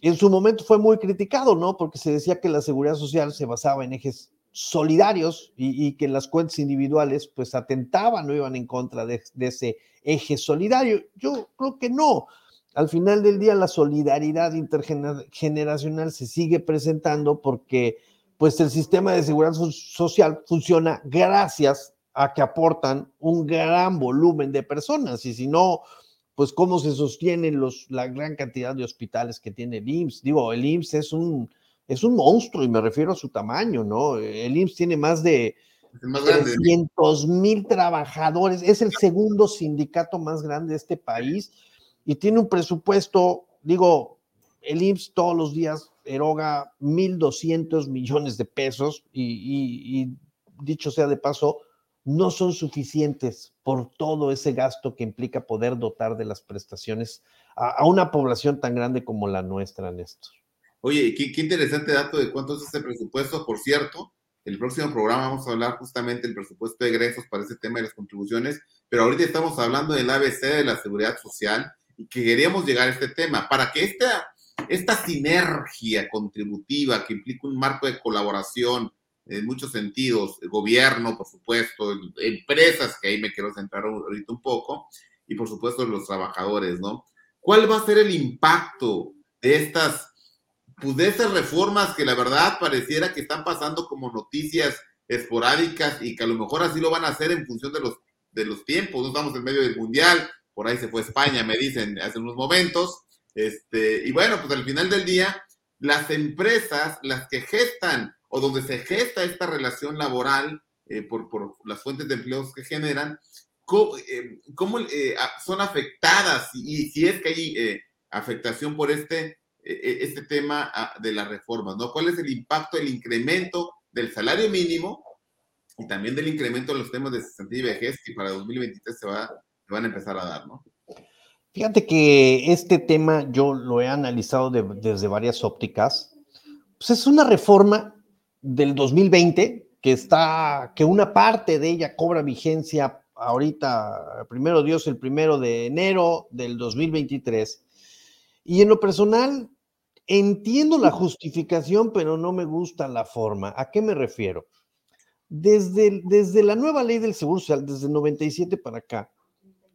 en su momento fue muy criticado, ¿no? Porque se decía que la seguridad social se basaba en ejes solidarios y, que las cuentas individuales pues atentaban o iban en contra de ese eje solidario. Yo creo que no al final del día la solidaridad intergeneracional se sigue presentando porque pues el sistema de seguridad social funciona gracias a que aportan un gran volumen de personas y si no, pues cómo se sostienen los, la gran cantidad de hospitales que tiene el IMSS. Digo, el IMSS es un, es un monstruo y me refiero a su tamaño, ¿no? El IMSS tiene más de 300 mil trabajadores, es el segundo sindicato más grande de este país y tiene un presupuesto, digo, el IMSS todos los días eroga 1.200 millones de pesos y, dicho sea de paso, no son suficientes por todo ese gasto que implica poder dotar de las prestaciones a, una población tan grande como la nuestra, Néstor. Oye, qué, qué, interesante dato de cuánto es ese presupuesto. Por cierto, el próximo programa vamos a hablar justamente del presupuesto de egresos para ese tema de las contribuciones, pero ahorita estamos hablando del ABC de la seguridad social que queríamos llegar a este tema para que esta, esta sinergia contributiva que implica un marco de colaboración, en muchos sentidos, el gobierno, por supuesto, empresas, que ahí me quiero centrar ahorita un poco, y por supuesto los trabajadores, ¿no? ¿Cuál va a ser el impacto de estas, pues de estas reformas que la verdad pareciera que están pasando como noticias esporádicas y que a lo mejor así lo van a hacer en función de los, de los tiempos? No estamos en medio del mundial, por ahí se fue España, me dicen hace unos momentos, este, y bueno, pues al final del día, las empresas, las que gestan o donde se gesta esta relación laboral eh, por, por, las fuentes de empleos que generan, cómo, eh, eh, son afectadas y, si es que hay afectación por este, este tema ah, de las reformas, ¿no? ¿Cuál es el impacto del incremento del salario mínimo y también del incremento de los temas de cesantía y vejez que para 2023 se, va, van a empezar a dar, ¿no? Fíjate que este tema yo lo he analizado desde varias ópticas. Pues es una reforma del 2020, que está, que una parte de ella cobra vigencia ahorita, primero Dios, el primero de enero del 2023. Y en lo personal, entiendo la justificación, pero no me gusta la forma. ¿A qué me refiero? Desde, desde la nueva ley del Seguro Social, desde el 97 para acá,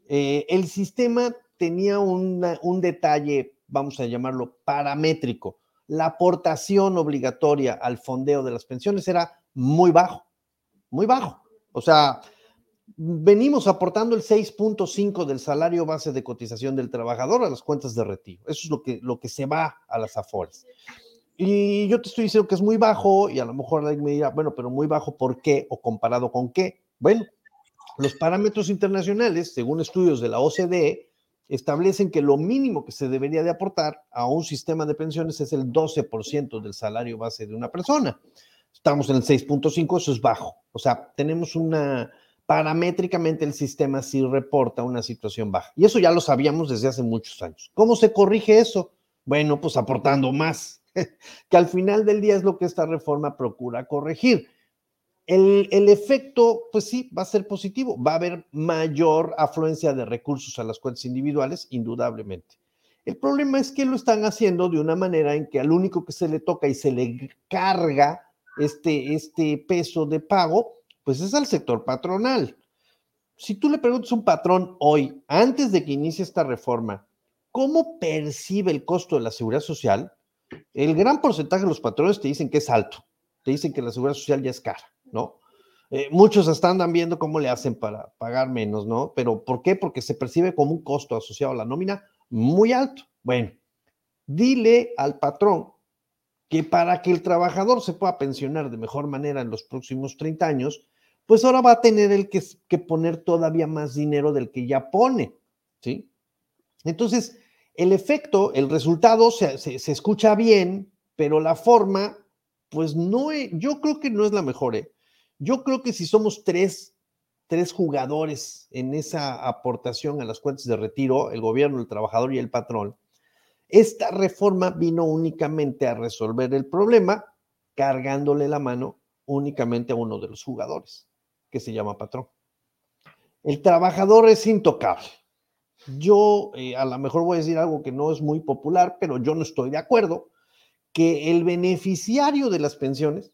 eh, el sistema tenía un detalle, vamos a llamarlo paramétrico la aportación obligatoria al fondeo de las pensiones era muy bajo, muy bajo. O sea, venimos aportando el 6.5 del salario base de cotización del trabajador a las cuentas de retiro. Eso es lo que, lo que se va a las afores. Y yo te estoy diciendo que es muy bajo y a lo mejor alguien me dirá, bueno, pero muy bajo, ¿por qué? ¿O comparado con qué? Bueno, los parámetros internacionales, según estudios de la OCDE, establecen que lo mínimo que se debería de aportar a un sistema de pensiones es el 12% del salario base de una persona. Estamos en el 6.5, eso es bajo. O sea, tenemos una, paramétricamente el sistema sí reporta una situación baja. Y eso ya lo sabíamos desde hace muchos años. ¿Cómo se corrige eso? Bueno, pues aportando más, [laughs] que al final del día es lo que esta reforma procura corregir. El, efecto, pues sí, va a ser positivo. Va a haber mayor afluencia de recursos a las cuentas individuales, indudablemente. El problema es que lo están haciendo de una manera en que al único que se le toca y se le carga este, este peso de pago, pues es al sector patronal. Si tú le preguntas a un patrón hoy, antes de que inicie esta reforma, ¿cómo percibe el costo de la seguridad social? El gran porcentaje de los patrones te dicen que es alto, te dicen que la seguridad social ya es cara. ¿No? Eh, muchos están viendo cómo le hacen para pagar menos, ¿no? Pero ¿por qué? Porque se percibe como un costo asociado a la nómina muy alto. Bueno, dile al patrón que para que el trabajador se pueda pensionar de mejor manera en los próximos 30 años, pues ahora va a tener el que, poner todavía más dinero del que ya pone, ¿sí? Entonces, el efecto, el resultado se, se, escucha bien, pero la forma, pues no, yo creo que no es la mejor, ¿eh? Yo creo que si somos tres, tres jugadores en esa aportación a las cuentas de retiro, el gobierno, el trabajador y el patrón, esta reforma vino únicamente a resolver el problema cargándole la mano únicamente a uno de los jugadores, que se llama patrón. El trabajador es intocable. Yo eh, a lo mejor voy a decir algo que no es muy popular, pero yo no estoy de acuerdo que el beneficiario de las pensiones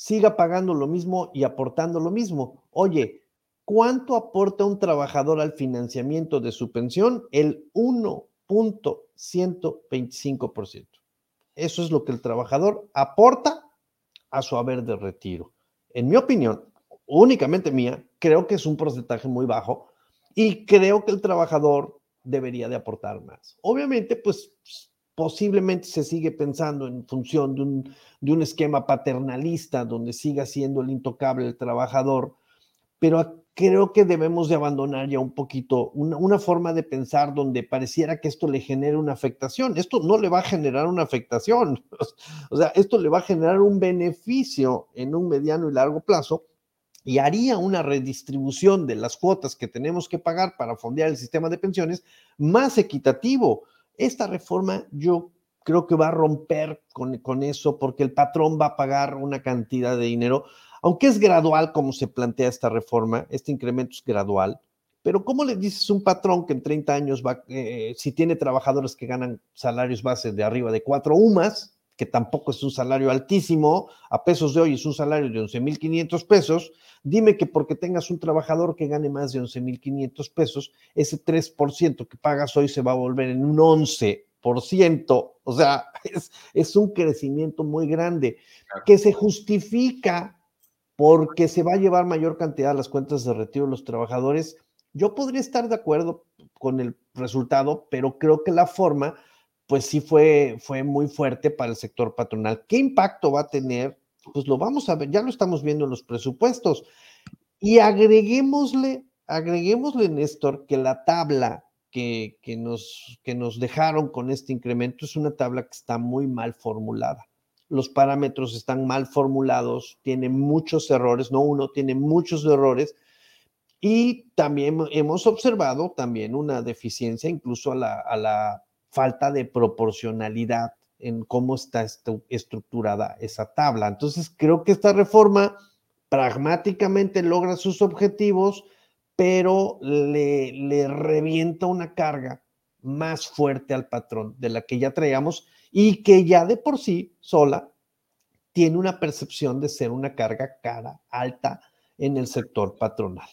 siga pagando lo mismo y aportando lo mismo. Oye, ¿cuánto aporta un trabajador al financiamiento de su pensión? El 1.125%. Eso es lo que el trabajador aporta a su haber de retiro. En mi opinión, únicamente mía, creo que es un porcentaje muy bajo y creo que el trabajador debería de aportar más. Obviamente, pues posiblemente se sigue pensando en función de un, de un esquema paternalista donde siga siendo el intocable el trabajador, pero creo que debemos de abandonar ya un poquito una, una, forma de pensar donde pareciera que esto le genere una afectación. Esto no le va a generar una afectación, [laughs] o sea, esto le va a generar un beneficio en un mediano y largo plazo y haría una redistribución de las cuotas que tenemos que pagar para fondear el sistema de pensiones más equitativo. Esta reforma yo creo que va a romper con, con eso porque el patrón va a pagar una cantidad de dinero aunque es gradual como se plantea esta reforma, este incremento es gradual, pero ¿cómo le dices a un patrón que en 30 años va, eh, si tiene trabajadores que ganan salarios bases de arriba de cuatro UMAS, que tampoco es un salario altísimo, a pesos de hoy es un salario de 11.500 pesos, dime que porque tengas un trabajador que gane más de 11.500 pesos, ese 3% que pagas hoy se va a volver en un 11%, o sea, [laughs] es, es un crecimiento muy grande que se justifica porque se va a llevar mayor cantidad a las cuentas de retiro de los trabajadores. Yo podría estar de acuerdo con el resultado, pero creo que la forma, pues sí fue, fue muy fuerte para el sector patronal. ¿Qué impacto va a tener? Pues lo vamos a ver, ya lo estamos viendo en los presupuestos. Y agreguémosle, agreguémosle, Néstor, que la tabla que, que, nos, que nos dejaron con este incremento es una tabla que está muy mal formulada los parámetros están mal formulados, tiene muchos errores, no uno, tiene muchos errores. Y también hemos observado también una deficiencia incluso a la, falta de proporcionalidad en cómo está estructurada esa tabla. Entonces, creo que esta reforma pragmáticamente logra sus objetivos, pero le, le revienta una carga más fuerte al patrón de la que ya traíamos y que ya de por sí sola tiene una percepción de ser una carga cara, alta en el sector patronal.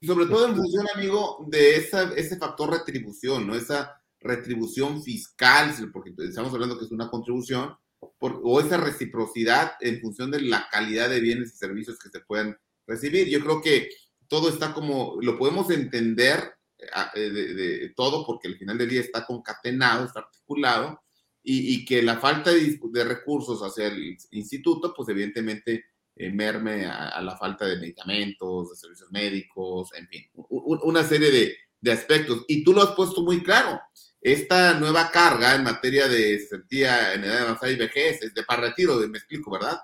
Y sobre todo en función, amigo, de esa, ese factor retribución, ¿no? Esa retribución fiscal, porque estamos hablando que es una contribución, o esa reciprocidad en función de la calidad de bienes y servicios que se pueden recibir. Yo creo que todo está como, lo podemos entender eh, de, de, todo porque al final del día está concatenado, está articulado, y, que la falta de, recursos hacia el instituto, pues evidentemente eh, merme a, la falta de medicamentos, de servicios médicos, en fin, una serie de, de, aspectos. Y tú lo has puesto muy claro. Esta nueva carga en materia de sentía en edad avanzada y vejez es de para retiro, me explico, ¿verdad?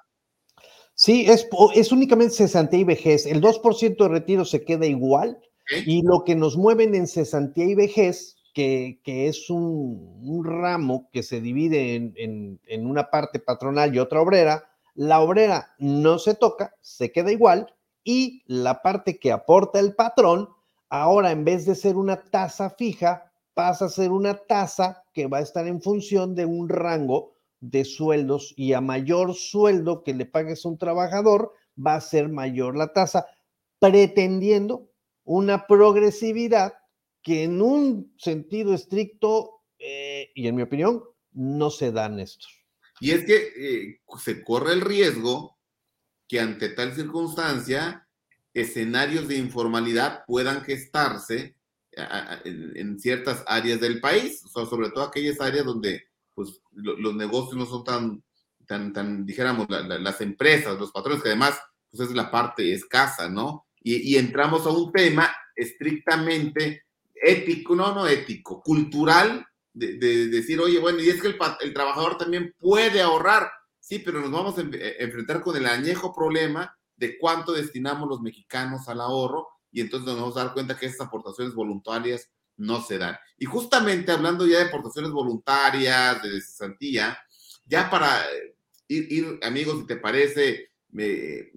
Sí, es, es únicamente cesantía y vejez. El 2% de retiro se queda igual y lo que nos mueven en cesantía y vejez que, es un, ramo que se divide en, en, una parte patronal y otra obrera. La obrera no se toca, se queda igual, y la parte que aporta el patrón, ahora en vez de ser una tasa fija, pasa a ser una tasa que va a estar en función de un rango de sueldos y a mayor sueldo que le pagues a un trabajador, va a ser mayor la tasa, pretendiendo una progresividad que en un sentido estricto, eh, y en mi opinión, no se dan estos. Y es que eh, se corre el riesgo que ante tal circunstancia, escenarios de informalidad puedan gestarse en, ciertas áreas del país, sobre todo aquellas áreas donde pues, los negocios no son tan, tan, tan dijéramos, las empresas, los patrones, que además pues, es la parte escasa, ¿no? Y, entramos a un tema estrictamente ético, no, no ético, cultural, de, decir, oye, bueno, y es que el, trabajador también puede ahorrar, sí, pero nos vamos a eh, enfrentar con el añejo problema de cuánto destinamos los mexicanos al ahorro y entonces nos vamos a dar cuenta que esas aportaciones voluntarias no se dan. Y justamente hablando ya de aportaciones voluntarias, de cesantía, ya para eh, ir, amigos, si te parece,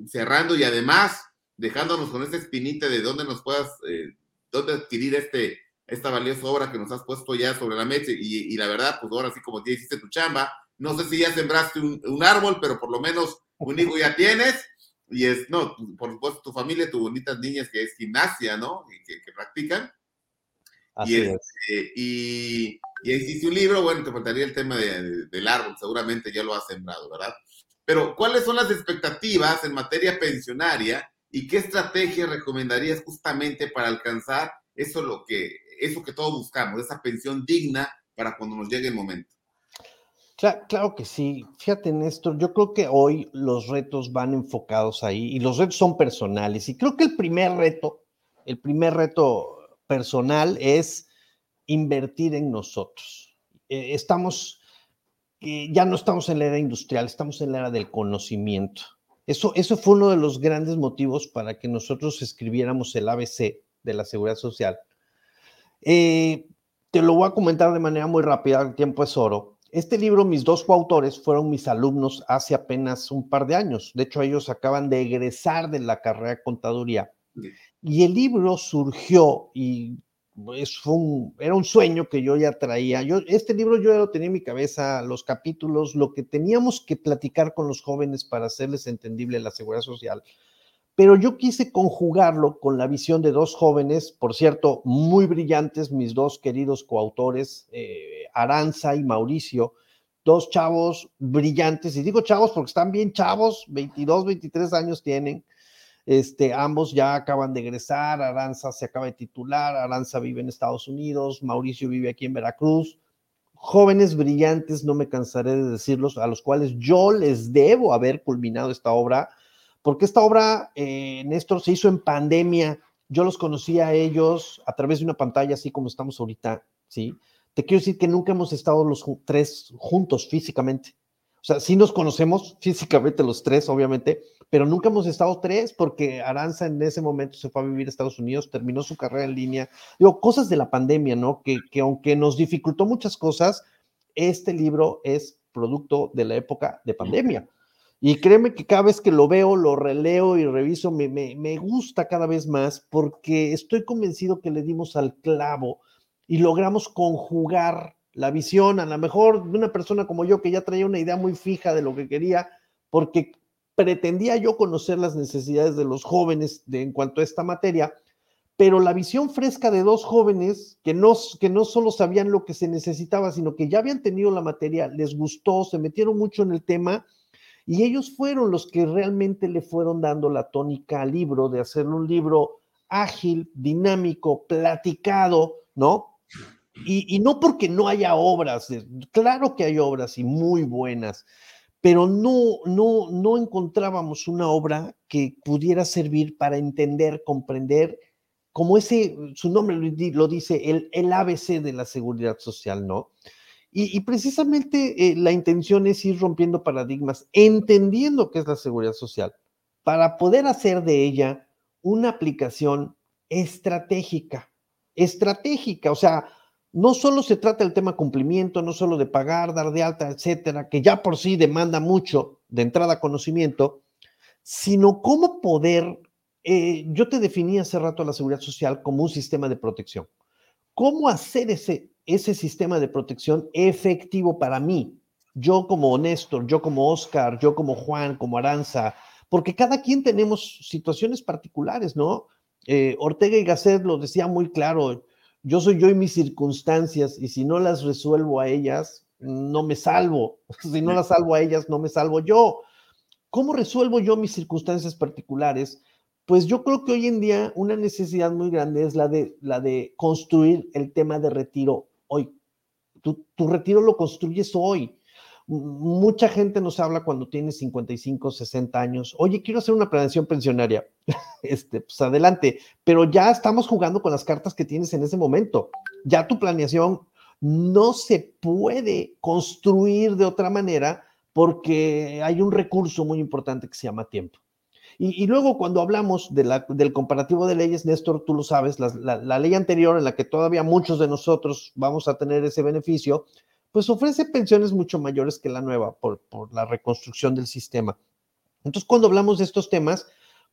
cerrando y además dejándonos con esta espinita de dónde nos puedas eh, dónde adquirir este, esta valiosa obra que nos has puesto ya sobre la mesa y, la verdad, pues ahora sí como ya hiciste tu chamba, no sé si ya sembraste un, árbol, pero por lo menos un hijo ya tienes y es, no, por supuesto tu familia, tus bonitas niñas que es gimnasia, ¿no? Y que, practican. Así y, es. Este, y, y hiciste un libro, bueno, te faltaría el tema del árbol, seguramente ya lo has sembrado, ¿verdad? Pero, ¿cuáles son las expectativas en materia pensionaria ¿Y qué estrategia recomendarías justamente para alcanzar eso, lo que, eso que todos buscamos, esa pensión digna para cuando nos llegue el momento? Claro, que sí. Fíjate, Néstor, yo creo que hoy los retos van enfocados ahí y los retos son personales. Y creo que el primer reto, el primer reto personal es invertir en nosotros. Eh, estamos, eh, ya no estamos en la era industrial, estamos en la era del conocimiento. Eso, eso fue uno de los grandes motivos para que nosotros escribiéramos el ABC de la Seguridad Social. Eh, te lo voy a comentar de manera muy rápida, el tiempo es oro este libro, mis dos coautores fueron mis alumnos hace apenas un par de años. De hecho, ellos acaban de egresar de la carrera de contaduría. Y el libro surgió y es un, era un sueño que yo ya traía. Yo, este libro yo ya lo tenía en mi cabeza, los capítulos, lo que teníamos que platicar con los jóvenes para hacerles entendible la seguridad social pero yo quise conjugarlo con la visión de dos jóvenes, por cierto, muy brillantes, mis dos queridos coautores, eh, Aranza y Mauricio, dos chavos brillantes, y digo chavos porque están bien chavos, 22, 23 años tienen, este, ambos ya acaban de egresar, Aranza se acaba de titular, Aranza vive en Estados Unidos, Mauricio vive aquí en Veracruz, jóvenes brillantes, no me cansaré de decirlos, a los cuales yo les debo haber culminado esta obra, porque esta obra, eh, Néstor, se hizo en pandemia. Yo los conocí a ellos a través de una pantalla, así como estamos ahorita, ¿sí? Te quiero decir que nunca hemos estado los tres juntos físicamente. O sea, sí nos conocemos físicamente los tres, obviamente, pero nunca hemos estado tres porque Aranza en ese momento se fue a vivir a Estados Unidos, terminó su carrera en línea. Digo, cosas de la pandemia, ¿no? Que, que aunque nos dificultó muchas cosas, este libro es producto de la época de pandemia. Y créeme que cada vez que lo veo, lo releo y reviso, me, me, gusta cada vez más porque estoy convencido que le dimos al clavo y logramos conjugar la visión, a lo mejor de una persona como yo que ya traía una idea muy fija de lo que quería, porque pretendía yo conocer las necesidades de los jóvenes de, en cuanto a esta materia, pero la visión fresca de dos jóvenes que no, que no solo sabían lo que se necesitaba, sino que ya habían tenido la materia, les gustó, se metieron mucho en el tema y ellos fueron los que realmente le fueron dando la tónica al libro, de hacer un libro ágil, dinámico, platicado, ¿no? Y, no porque no haya obras, claro que hay obras y muy buenas, pero no, no, no encontrábamos una obra que pudiera servir para entender, comprender, como ese, su nombre lo dice, el, el ABC de la seguridad social, ¿no? Y, precisamente eh, la intención es ir rompiendo paradigmas, entendiendo qué es la seguridad social, para poder hacer de ella una aplicación estratégica, estratégica, o sea, no solo se trata del tema cumplimiento, no solo de pagar, dar de alta, etcétera, que ya por sí demanda mucho de entrada conocimiento, sino cómo poder, eh, yo te definí hace rato la seguridad social como un sistema de protección. ¿Cómo hacer ese, ese sistema de protección efectivo para mí, yo como Néstor, yo como Oscar, yo como Juan, como Aranza, porque cada quien tenemos situaciones particulares, ¿no? Eh, Ortega y Gasset lo decía muy claro, yo soy yo y mis circunstancias, y si no las resuelvo a ellas, no me salvo, [laughs] si no las salvo a ellas, no me salvo yo. ¿Cómo resuelvo yo mis circunstancias particulares? Pues yo creo que hoy en día una necesidad muy grande es la de, la de construir el tema de retiro hoy. Tu, retiro lo construyes hoy. Mucha gente nos habla cuando tiene 55, 60 años. Oye, quiero hacer una planeación pensionaria. [laughs] Este, pues adelante, pero ya estamos jugando con las cartas que tienes en ese momento. Ya tu planeación no se puede construir de otra manera porque hay un recurso muy importante que se llama tiempo. Y, luego cuando hablamos del comparativo de leyes, Néstor, tú lo sabes, la, ley anterior en la que todavía muchos de nosotros vamos a tener ese beneficio, pues ofrece pensiones mucho mayores que la nueva por, por la reconstrucción del sistema. Entonces, cuando hablamos de estos temas,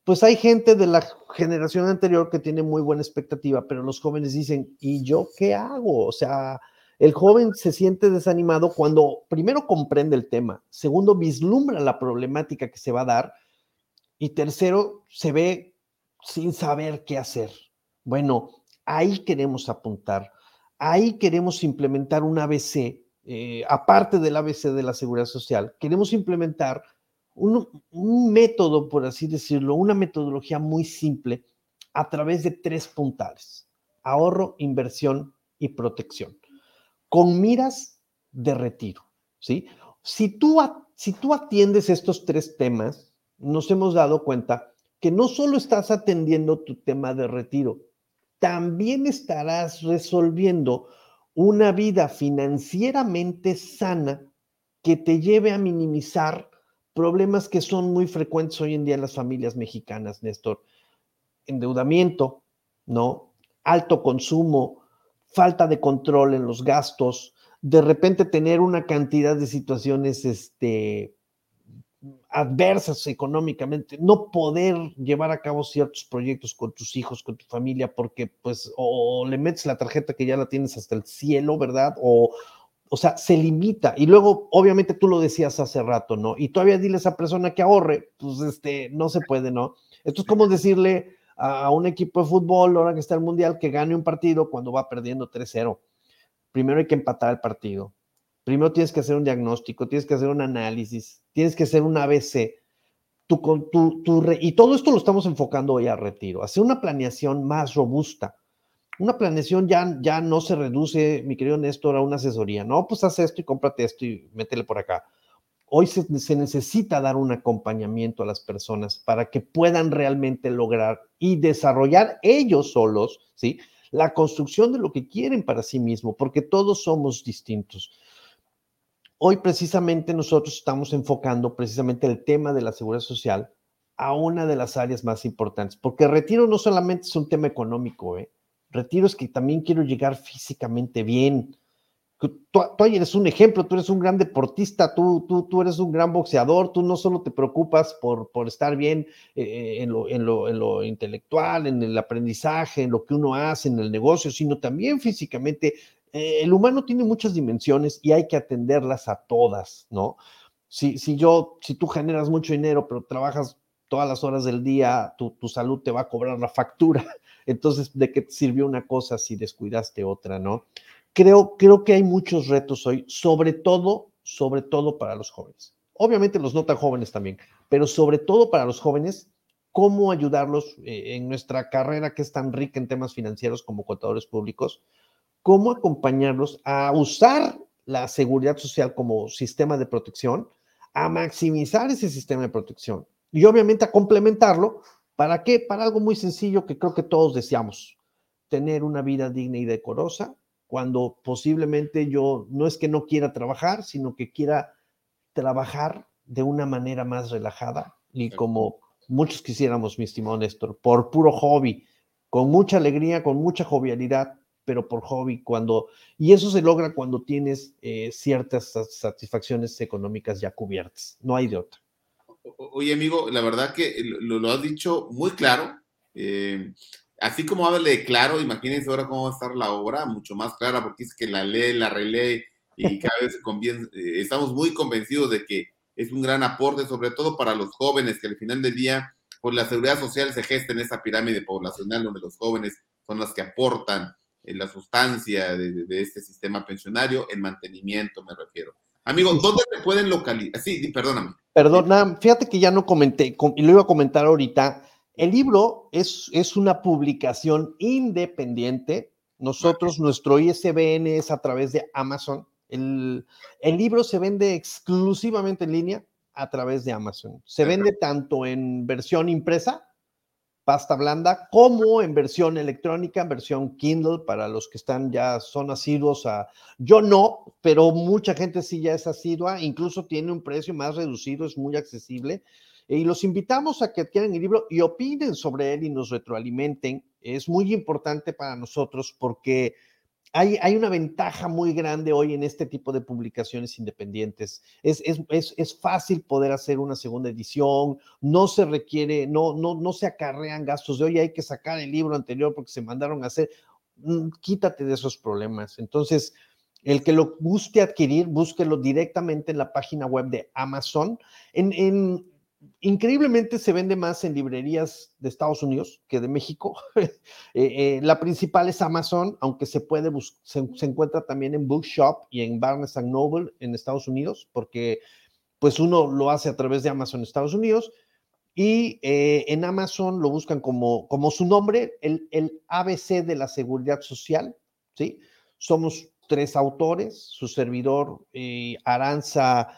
pues hay gente de la generación anterior que tiene muy buena expectativa, pero los jóvenes dicen, ¿y yo qué hago? O sea, el joven se siente desanimado cuando primero comprende el tema, segundo vislumbra la problemática que se va a dar y tercero, se ve sin saber qué hacer. Bueno, ahí queremos apuntar, ahí queremos implementar un ABC, eh, aparte del ABC de la seguridad social, queremos implementar un, un método, por así decirlo, una metodología muy simple a través de tres puntales, ahorro, inversión y protección, con miras de retiro. ¿sí? Si tú, si tú atiendes estos tres temas, nos hemos dado cuenta que no solo estás atendiendo tu tema de retiro, también estarás resolviendo una vida financieramente sana que te lleve a minimizar problemas que son muy frecuentes hoy en día en las familias mexicanas, Néstor. Endeudamiento, ¿no? Alto consumo, falta de control en los gastos, de repente tener una cantidad de situaciones este, adversas económicamente, no poder llevar a cabo ciertos proyectos con tus hijos, con tu familia, porque pues o le metes la tarjeta que ya la tienes hasta el cielo, ¿verdad? O, o sea, se limita. Y luego, obviamente tú lo decías hace rato, ¿no? Y todavía dile a esa persona que ahorre, pues este, no se puede, ¿no? Esto es como decirle a un equipo de fútbol, ahora que está el Mundial, que gane un partido cuando va perdiendo 3-0. Primero hay que empatar el partido. Primero tienes que hacer un diagnóstico, tienes que hacer un análisis, tienes que hacer un ABC. Y todo esto lo estamos enfocando hoy a retiro. Hacer una planeación más robusta una planeación ya, ya no se reduce, mi querido Néstor, a una asesoría. No, pues haz esto y cómprate esto y métele por acá. Hoy se, se, necesita dar un acompañamiento a las personas para que puedan realmente lograr y desarrollar ellos solos, ¿sí? La construcción de lo que quieren para sí mismo, porque todos somos distintos. Hoy precisamente nosotros estamos enfocando precisamente el tema de la seguridad social a una de las áreas más importantes, porque retiro no solamente es un tema económico, ¿eh? Retiro es que también quiero llegar físicamente bien. Tú, eres un ejemplo, tú eres un gran deportista, tú, tú, tú eres un gran boxeador, tú no solo te preocupas por, por estar bien eh, en, lo, en, lo, en, lo, intelectual, en el aprendizaje, en lo que uno hace, en el negocio, sino también físicamente. Eh, el humano tiene muchas dimensiones y hay que atenderlas a todas, ¿no? Si, si yo, si tú generas mucho dinero, pero trabajas todas las horas del día, tu, tu salud te va a cobrar la factura. [laughs] Entonces, ¿de qué te sirvió una cosa si descuidaste otra, no? Creo, creo que hay muchos retos hoy, sobre todo, sobre todo para los jóvenes. Obviamente los no tan jóvenes también, pero sobre todo para los jóvenes, cómo ayudarlos eh, en nuestra carrera que es tan rica en temas financieros como contadores públicos, cómo acompañarlos a usar la seguridad social como sistema de protección, a maximizar ese sistema de protección y obviamente a complementarlo ¿Para qué? Para algo muy sencillo que creo que todos deseamos, tener una vida digna y decorosa, cuando posiblemente yo no es que no quiera trabajar, sino que quiera trabajar de una manera más relajada y como muchos quisiéramos, mi estimado Néstor, por puro hobby, con mucha alegría, con mucha jovialidad, pero por hobby, cuando, y eso se logra cuando tienes eh, ciertas satisfacciones económicas ya cubiertas, no hay de otra. Oye, amigo, la verdad que lo, has dicho muy claro. Eh, así como habla de claro, imagínense ahora cómo va a estar la obra, mucho más clara, porque es que la lee, la relee y cada vez eh, estamos muy convencidos de que es un gran aporte, sobre todo para los jóvenes, que al final del día, pues la seguridad social se gesta en esa pirámide poblacional donde los jóvenes son los que aportan la sustancia de, de este sistema pensionario, el mantenimiento, me refiero. Amigo, ¿dónde te pueden localizar? Sí, perdóname. Perdona, fíjate que ya no comenté, y lo iba a comentar ahorita. El libro es, es una publicación independiente. Nosotros, nuestro ISBN es a través de Amazon. El, el, libro se vende exclusivamente en línea a través de Amazon. Se vende tanto en versión impresa pasta blanda, como en versión electrónica, en versión Kindle, para los que están ya son asiduos a... Yo no, pero mucha gente sí ya es asidua, incluso tiene un precio más reducido, es muy accesible. Y los invitamos a que adquieran el libro y opinen sobre él y nos retroalimenten. Es muy importante para nosotros porque hay, una ventaja muy grande hoy en este tipo de publicaciones independientes. Es, es, fácil poder hacer una segunda edición, no se requiere, no, no, no se acarrean gastos de hoy, hay que sacar el libro anterior porque se mandaron a hacer. Mm, quítate de esos problemas. Entonces, el que lo guste adquirir, búsquelo directamente en la página web de Amazon. En, en, increíblemente se vende más en librerías de Estados Unidos que de México. [laughs] Eh, eh, la principal es Amazon, aunque se puede se, se, encuentra también en Bookshop y en Barnes Noble en Estados Unidos, porque pues uno lo hace a través de Amazon Estados Unidos y eh, en Amazon lo buscan como, como su nombre, el, el ABC de la seguridad social, ¿sí? Somos tres autores, su servidor Aranza,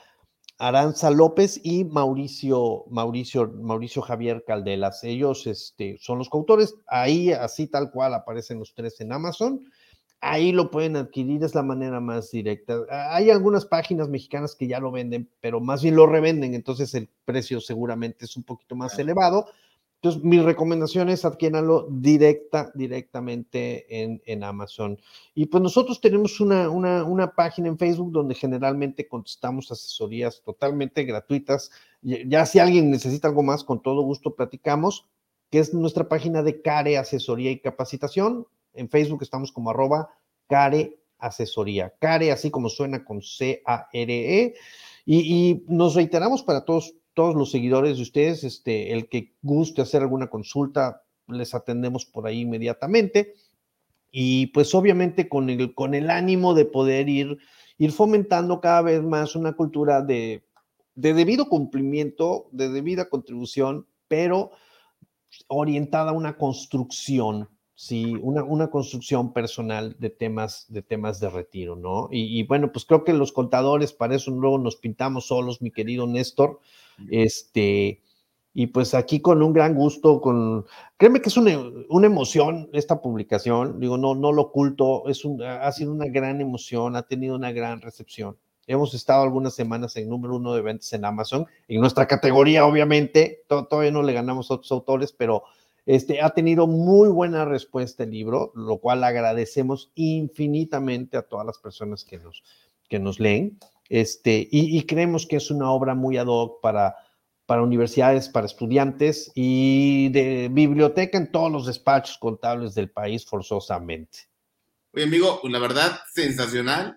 Aranza López y Mauricio, Mauricio, Mauricio Javier Caldelas. Ellos este, son los coautores. Ahí, así tal cual, aparecen los tres en Amazon. Ahí lo pueden adquirir, es la manera más directa. Hay algunas páginas mexicanas que ya lo venden, pero más bien lo revenden, entonces el precio seguramente es un poquito más elevado entonces, mi recomendación es directa, directamente en, en, Amazon. Y pues nosotros tenemos una, una, una, página en Facebook donde generalmente contestamos asesorías totalmente gratuitas. Ya si alguien necesita algo más, con todo gusto platicamos, que es nuestra página de CARE Asesoría y Capacitación. En Facebook estamos como arroba CARE Asesoría. CARE, así como suena con C-A-R-E. Y, y nos reiteramos para todos todos los seguidores de ustedes, este, el que guste hacer alguna consulta, les atendemos por ahí inmediatamente. Y pues obviamente con el, con el ánimo de poder ir, ir fomentando cada vez más una cultura de, de debido cumplimiento, de debida contribución, pero orientada a una construcción, sí, una, una construcción personal de temas, de temas de retiro, ¿no? Y, y, bueno, pues creo que los contadores para eso luego nos pintamos solos, mi querido Néstor, este, y pues aquí con un gran gusto, con, créeme que es una, una, emoción esta publicación, digo, no, no lo oculto, es un, ha sido una gran emoción, ha tenido una gran recepción. Hemos estado algunas semanas en número uno de ventas en Amazon, en nuestra categoría, obviamente, todavía no le ganamos a otros autores, pero este, ha tenido muy buena respuesta el libro, lo cual agradecemos infinitamente a todas las personas que nos, que nos leen. Este, y, creemos que es una obra muy ad hoc para, para universidades, para estudiantes y de biblioteca en todos los despachos contables del país forzosamente. Oye, amigo, la verdad, sensacional.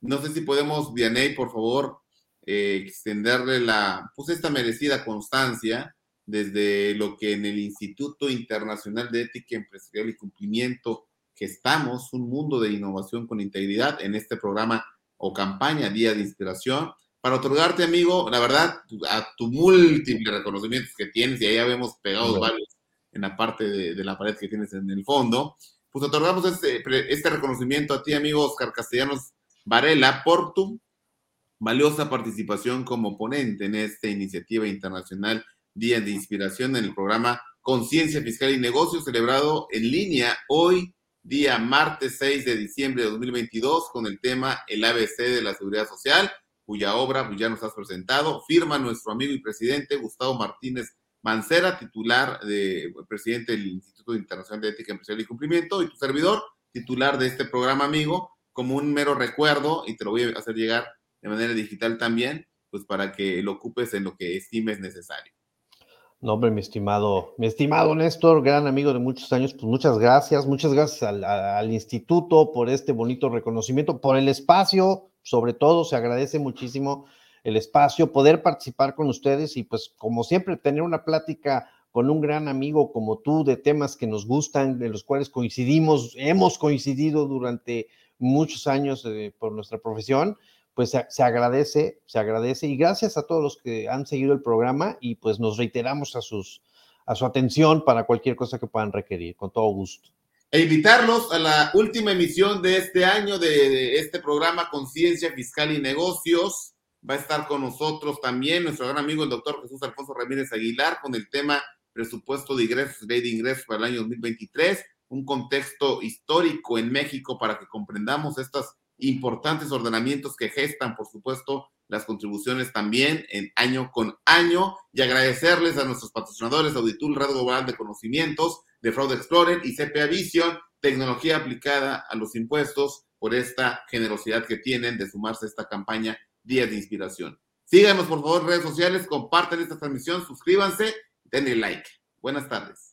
No sé si podemos, Vianey, por favor, eh, extenderle la, pues esta merecida constancia desde lo que en el Instituto Internacional de Ética Empresarial y Cumplimiento que estamos, un mundo de innovación con integridad en este programa o campaña Día de Inspiración, para otorgarte, amigo, la verdad, a tu múltiples reconocimientos que tienes, y ahí ya vemos pegados varios en la parte de, la pared que tienes en el fondo, pues otorgamos este, este reconocimiento a ti, amigo Oscar Castellanos Varela, por tu valiosa participación como ponente en esta iniciativa internacional Día de Inspiración en el programa Conciencia Fiscal y Negocios, celebrado en línea hoy día martes 6 de diciembre de 2022 con el tema El ABC de la Seguridad Social, cuya obra pues, ya nos has presentado. Firma nuestro amigo y presidente Gustavo Martínez Mancera, titular de presidente del Instituto Internacional de Ética Empresarial y Cumplimiento, y tu servidor, titular de este programa, amigo, como un mero recuerdo, y te lo voy a hacer llegar de manera digital también, pues para que lo ocupes en lo que estimes necesario. No, hombre, mi estimado, mi estimado Néstor, gran amigo de muchos años, pues muchas gracias, muchas gracias al, instituto por este bonito reconocimiento, por el espacio, sobre todo, se agradece muchísimo el espacio, poder participar con ustedes y pues como siempre tener una plática con un gran amigo como tú de temas que nos gustan, de los cuales coincidimos, hemos coincidido durante muchos años eh, por nuestra profesión pues se, agradece, se agradece y gracias a todos los que han seguido el programa y pues nos reiteramos a, sus, a su atención para cualquier cosa que puedan requerir, con todo gusto. E invitarlos a la última emisión de este año de, este programa Conciencia Fiscal y Negocios. Va a estar con nosotros también nuestro gran amigo el doctor Jesús Alfonso Ramírez Aguilar con el tema presupuesto de ingresos, ley de ingresos para el año 2023, un contexto histórico en México para que comprendamos estas importantes ordenamientos que gestan, por supuesto, las contribuciones también en año con año y agradecerles a nuestros patrocinadores Auditul Red Global de Conocimientos, de Fraud Explorer y CPA Vision, tecnología aplicada a los impuestos, por esta generosidad que tienen de sumarse a esta campaña Días de Inspiración. Síganos, por favor, en redes sociales, compartan esta transmisión, suscríbanse, denle like. Buenas tardes.